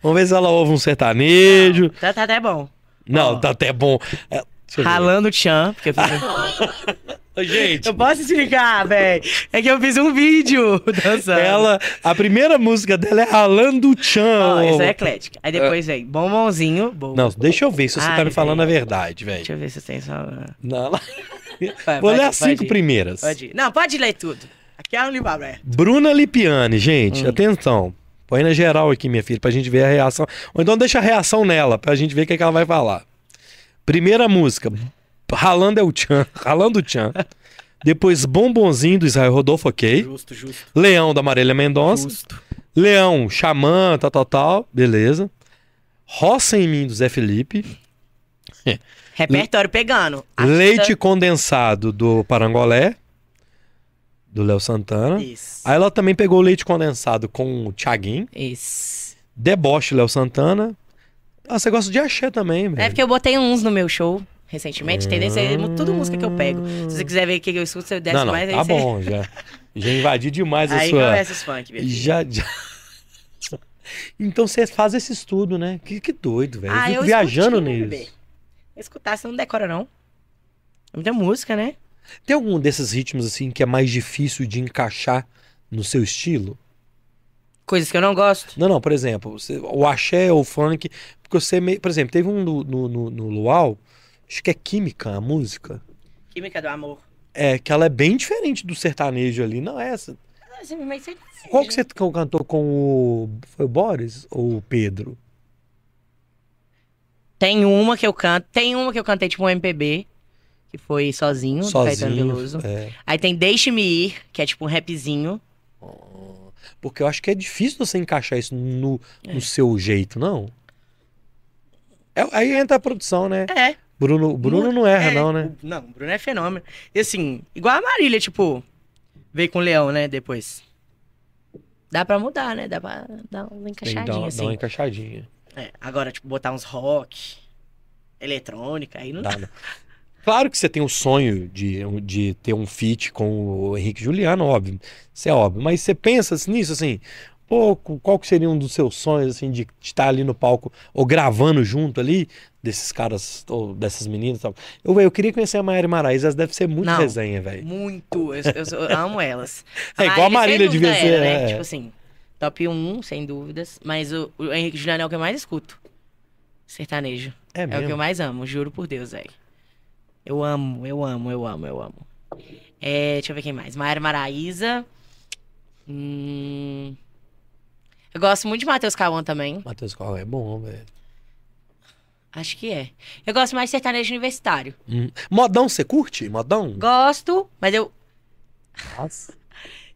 Vamos ver se ela ouve um sertanejo. Não, tá, tá até bom. Não, tá até bom. É, Ralando o Tchan, porque eu fiz... Gente. Eu posso explicar, velho. É que eu fiz um vídeo dançando. Ela, a primeira música dela é Ralando o Tchan. Não, essa é eclética. Aí depois vem Bombonzinho. Bom. Não, deixa eu ver se você Ai, tá me falando a verdade, velho. Deixa eu ver se você tem só. Não, ela... Vai, Vou ler as cinco ir. primeiras. Pode ir. Não, pode ler tudo. Aqui é um livro aberto. Bruna Lipiani, gente, hum. atenção. Põe na geral aqui, minha filha, pra gente ver a reação. Ou então deixa a reação nela, pra gente ver o que, é que ela vai falar. Primeira música, Ralando é o Tchan. Ralando o Tchan. Depois Bombonzinho do Israel Rodolfo, ok. Justo, justo. Leão da Marília Mendonça. Justo. Leão, Xamã, tal, tal, tal. Beleza. Roça em mim do Zé Felipe. Repertório pegando. Leite condensado do Parangolé. Do Léo Santana. Isso. Aí ela também pegou leite condensado com o Thiaguinho. Isso. Deboche Léo Santana. Ah, você gosta de axé também, velho. É porque eu botei uns no meu show recentemente. Tendência é tudo música que eu pego. Se você quiser ver o que eu escuto, você desce não, não, mais. Tá bom, já. Já invadi demais a aí sua. Aí começa os funk. Já, já. Então você faz esse estudo, né? Que, que doido, velho. Ah, eu fico viajando nisso. Bebê. Escutar, você não decora, não. É muita música, né? Tem algum desses ritmos, assim, que é mais difícil de encaixar no seu estilo? Coisas que eu não gosto? Não, não, por exemplo, você, o axé ou o funk. Porque você, por exemplo, teve um no, no, no, no Luau Acho que é Química a música. Química do Amor. É, que ela é bem diferente do sertanejo ali, não é essa? assim, mas. Qual que você cantou com o. Foi o Boris ou o Pedro? Tem uma que eu canto. Tem uma que eu cantei, tipo um MPB, que foi sozinho, do Caetano Sozinho. Veloso. É. Aí tem Deixe-me Ir, que é tipo um rapzinho. Porque eu acho que é difícil você encaixar isso no, no seu jeito, não? É- aí entra a produção, né? É. Bruno, Bruno não erra, não, né? o- Não, o Bruno é fenômeno. E assim, igual a Marília, tipo, veio com o Leão, né, depois. Dá pra mudar, né? Dá pra dar uma encaixadinha, dar assim. uma encaixadinha. É, agora, tipo, botar uns rock, eletrônica, aí não dá. Dá, né? Claro que você tem o sonho de, de ter um feat com o Henrique Juliano, óbvio. Isso é óbvio. Mas você pensa nisso, assim, pô, qual que seria um dos seus sonhos, assim, de estar ali no palco ou gravando junto ali, desses caras, ou dessas meninas tal. Eu, eu queria conhecer a Maíra Maraíza, elas devem ser muito Não. resenha, velho. Muito. Eu, eu eu amo elas. É igual a Marília devia ser, era, né? é. Tipo assim, top 1, sem dúvidas. Mas o, o Henrique Juliano é o que eu mais escuto. Sertanejo. É É, o que eu mais amo, juro por Deus, velho. Eu amo, eu amo, eu amo, eu amo. É, deixa eu ver quem mais. Maíra Maraíza. Hum... Eu gosto muito de Matheus Cauã também. Matheus Carl é bom, velho. Acho que é. Eu gosto mais de sertanejo universitário. Hum. Modão, você curte? Modão? Gosto, mas eu, Nossa.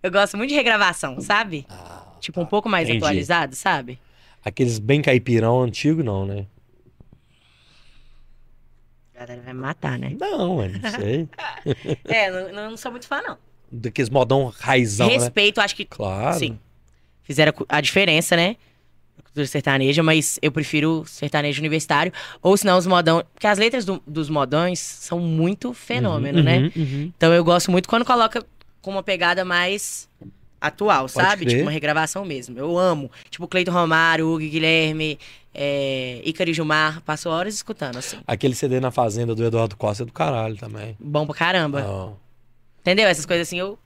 eu gosto muito de regravação, sabe? Ah, Tipo, um pouco mais Entendi. atualizado, sabe? Aqueles bem caipirão antigo, não, né? A galera vai me matar, né? Não, mano, não sei. É, não, não sou muito fã, não. Daqueles modão raizão, né? Respeito, acho que Claro. sim. Fizeram a diferença, né? Cultura sertaneja, mas eu prefiro sertanejo universitário. Ou senão os modão. Porque as letras do- dos modões são muito fenômeno, Uhum, né? uhum, uhum. Então eu gosto muito quando coloca com uma pegada mais atual, sabe? crer. Tipo uma regravação mesmo. Eu amo. Tipo Cleiton Romário, Hugo Guilherme, é, Ícaro e Gilmar. Passo horas escutando, assim. Aquele CD na Fazenda do Eduardo Costa é do caralho também. Bom pra caramba. Ó, Entendeu? Essas coisas assim, eu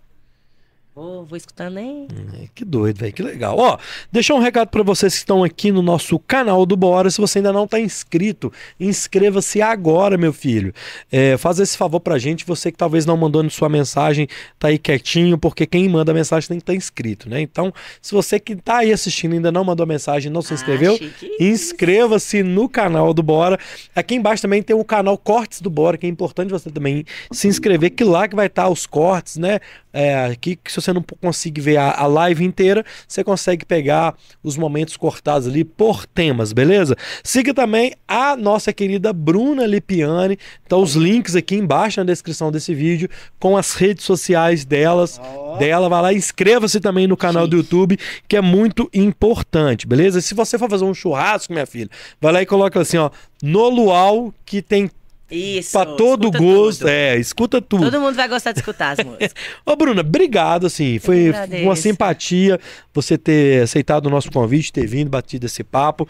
vou, vou escutando nem. é, que doido, velho. Que legal. Ó, deixar um recado pra vocês que estão aqui no nosso canal do Bora. Se você ainda não tá inscrito, inscreva-se agora, meu filho. É, faz esse favor pra gente. Você que talvez não mandou sua mensagem, tá aí quietinho, porque quem manda mensagem tem que estar inscrito, né? Então, se você que tá aí assistindo ainda não mandou mensagem, não se inscreveu, Ah. Inscreva-se no canal do Bora. Aqui embaixo também tem o canal Cortes do Bora, que é importante você também se inscrever, que lá que vai estar os cortes, né? É, aqui, que se você não conseguir ver a, a live inteira, você consegue pegar os momentos cortados ali por temas, beleza? Siga também a nossa querida Bruna Lipiani. Então, os links aqui embaixo na descrição desse vídeo com as redes sociais delas dela, vai lá e inscreva-se também no canal do YouTube, que é muito importante, beleza? Se você for fazer um churrasco, minha filha, vai lá e coloca assim, ó, no luau, que tem Isso. pra todo gosto, tudo. é, escuta tudo. Todo mundo vai gostar de escutar as músicas. Ô, Bruna, obrigado, assim, foi uma simpatia você ter aceitado o nosso convite, ter vindo, batido esse papo.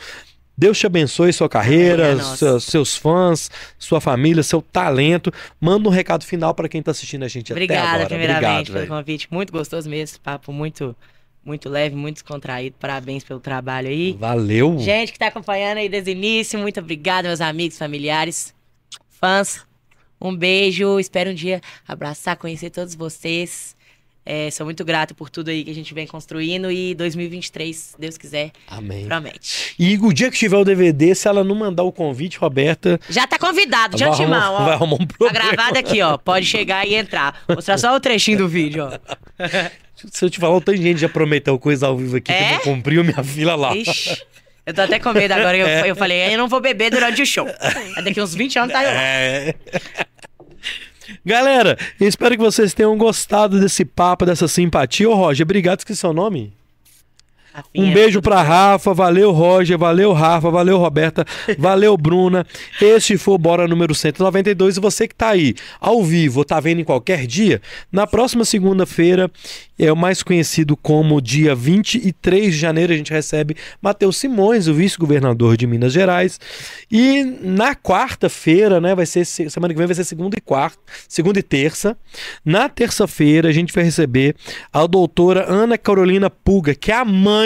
Deus te abençoe sua carreira, é seus, fãs, sua família, seu talento. Manda um recado final para quem tá assistindo a gente até Obrigada, agora. primeiramente, Obrigado, pelo convite. Muito gostoso mesmo. Papo muito, muito leve, muito descontraído. Parabéns pelo trabalho aí. Valeu. Gente que tá acompanhando aí desde o início, muito obrigada, meus amigos, familiares, fãs. Um beijo. Espero um dia abraçar, conhecer todos vocês. É, sou muito grato por tudo aí que a gente vem construindo e 2023, se Deus quiser, Amém. promete. E o dia que tiver o DVD, se ela não mandar o convite, Roberta, Já tá convidado, de vai arrumar, antemão, vai ó. arrumar um Tá problema. gravado aqui, ó. Pode chegar e entrar. Mostrar só o trechinho do vídeo, ó. Se eu te falar, tem gente já prometeu coisa ao vivo aqui que É? não cumpriu, minha fila lá. Ixi. Eu tô até com medo agora. Eu, eu falei, eu não vou beber durante o show. Daqui uns 20 anos tá eu lá. É. Galera, espero que vocês tenham gostado desse papo, dessa simpatia. Ô, Roger, obrigado, esqueci seu nome. Rafinha, Um beijo pra. Rafa, valeu Roger, valeu Rafa, valeu Roberta, valeu Bruna. Este foi o Bora número 192 e você que tá aí ao vivo, tá vendo em qualquer dia, na próxima segunda-feira, é o mais conhecido como dia 23 de janeiro, a gente recebe Matheus Simões, o vice-governador de Minas Gerais. E na quarta-feira, né, vai ser se- semana que vem vai ser segunda e quarta, segunda e terça. Na terça-feira a gente vai receber a doutora Ana Carolina Puga, que é a mãe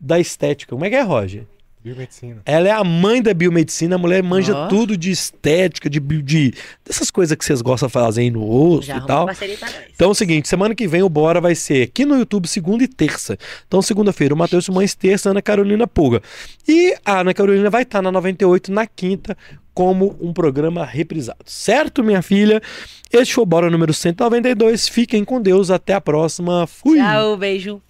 da estética. Como é que é, Roger? Biomedicina. Ela é a mãe da biomedicina, a mulher manja oh. tudo de estética, de, de dessas coisas que vocês gostam de fazer aí no osso e tal. Então é o seguinte, semana que vem o Bora vai ser aqui no YouTube segunda e terça. Então segunda-feira o Matheus Simões, terça Ana Carolina Pulga. E a Ana Carolina vai estar na 98 na quinta como um programa reprisado. Certo, minha filha? Este foi o Bora número 192. Fiquem com Deus. Até a próxima. Fui. Tchau, beijo.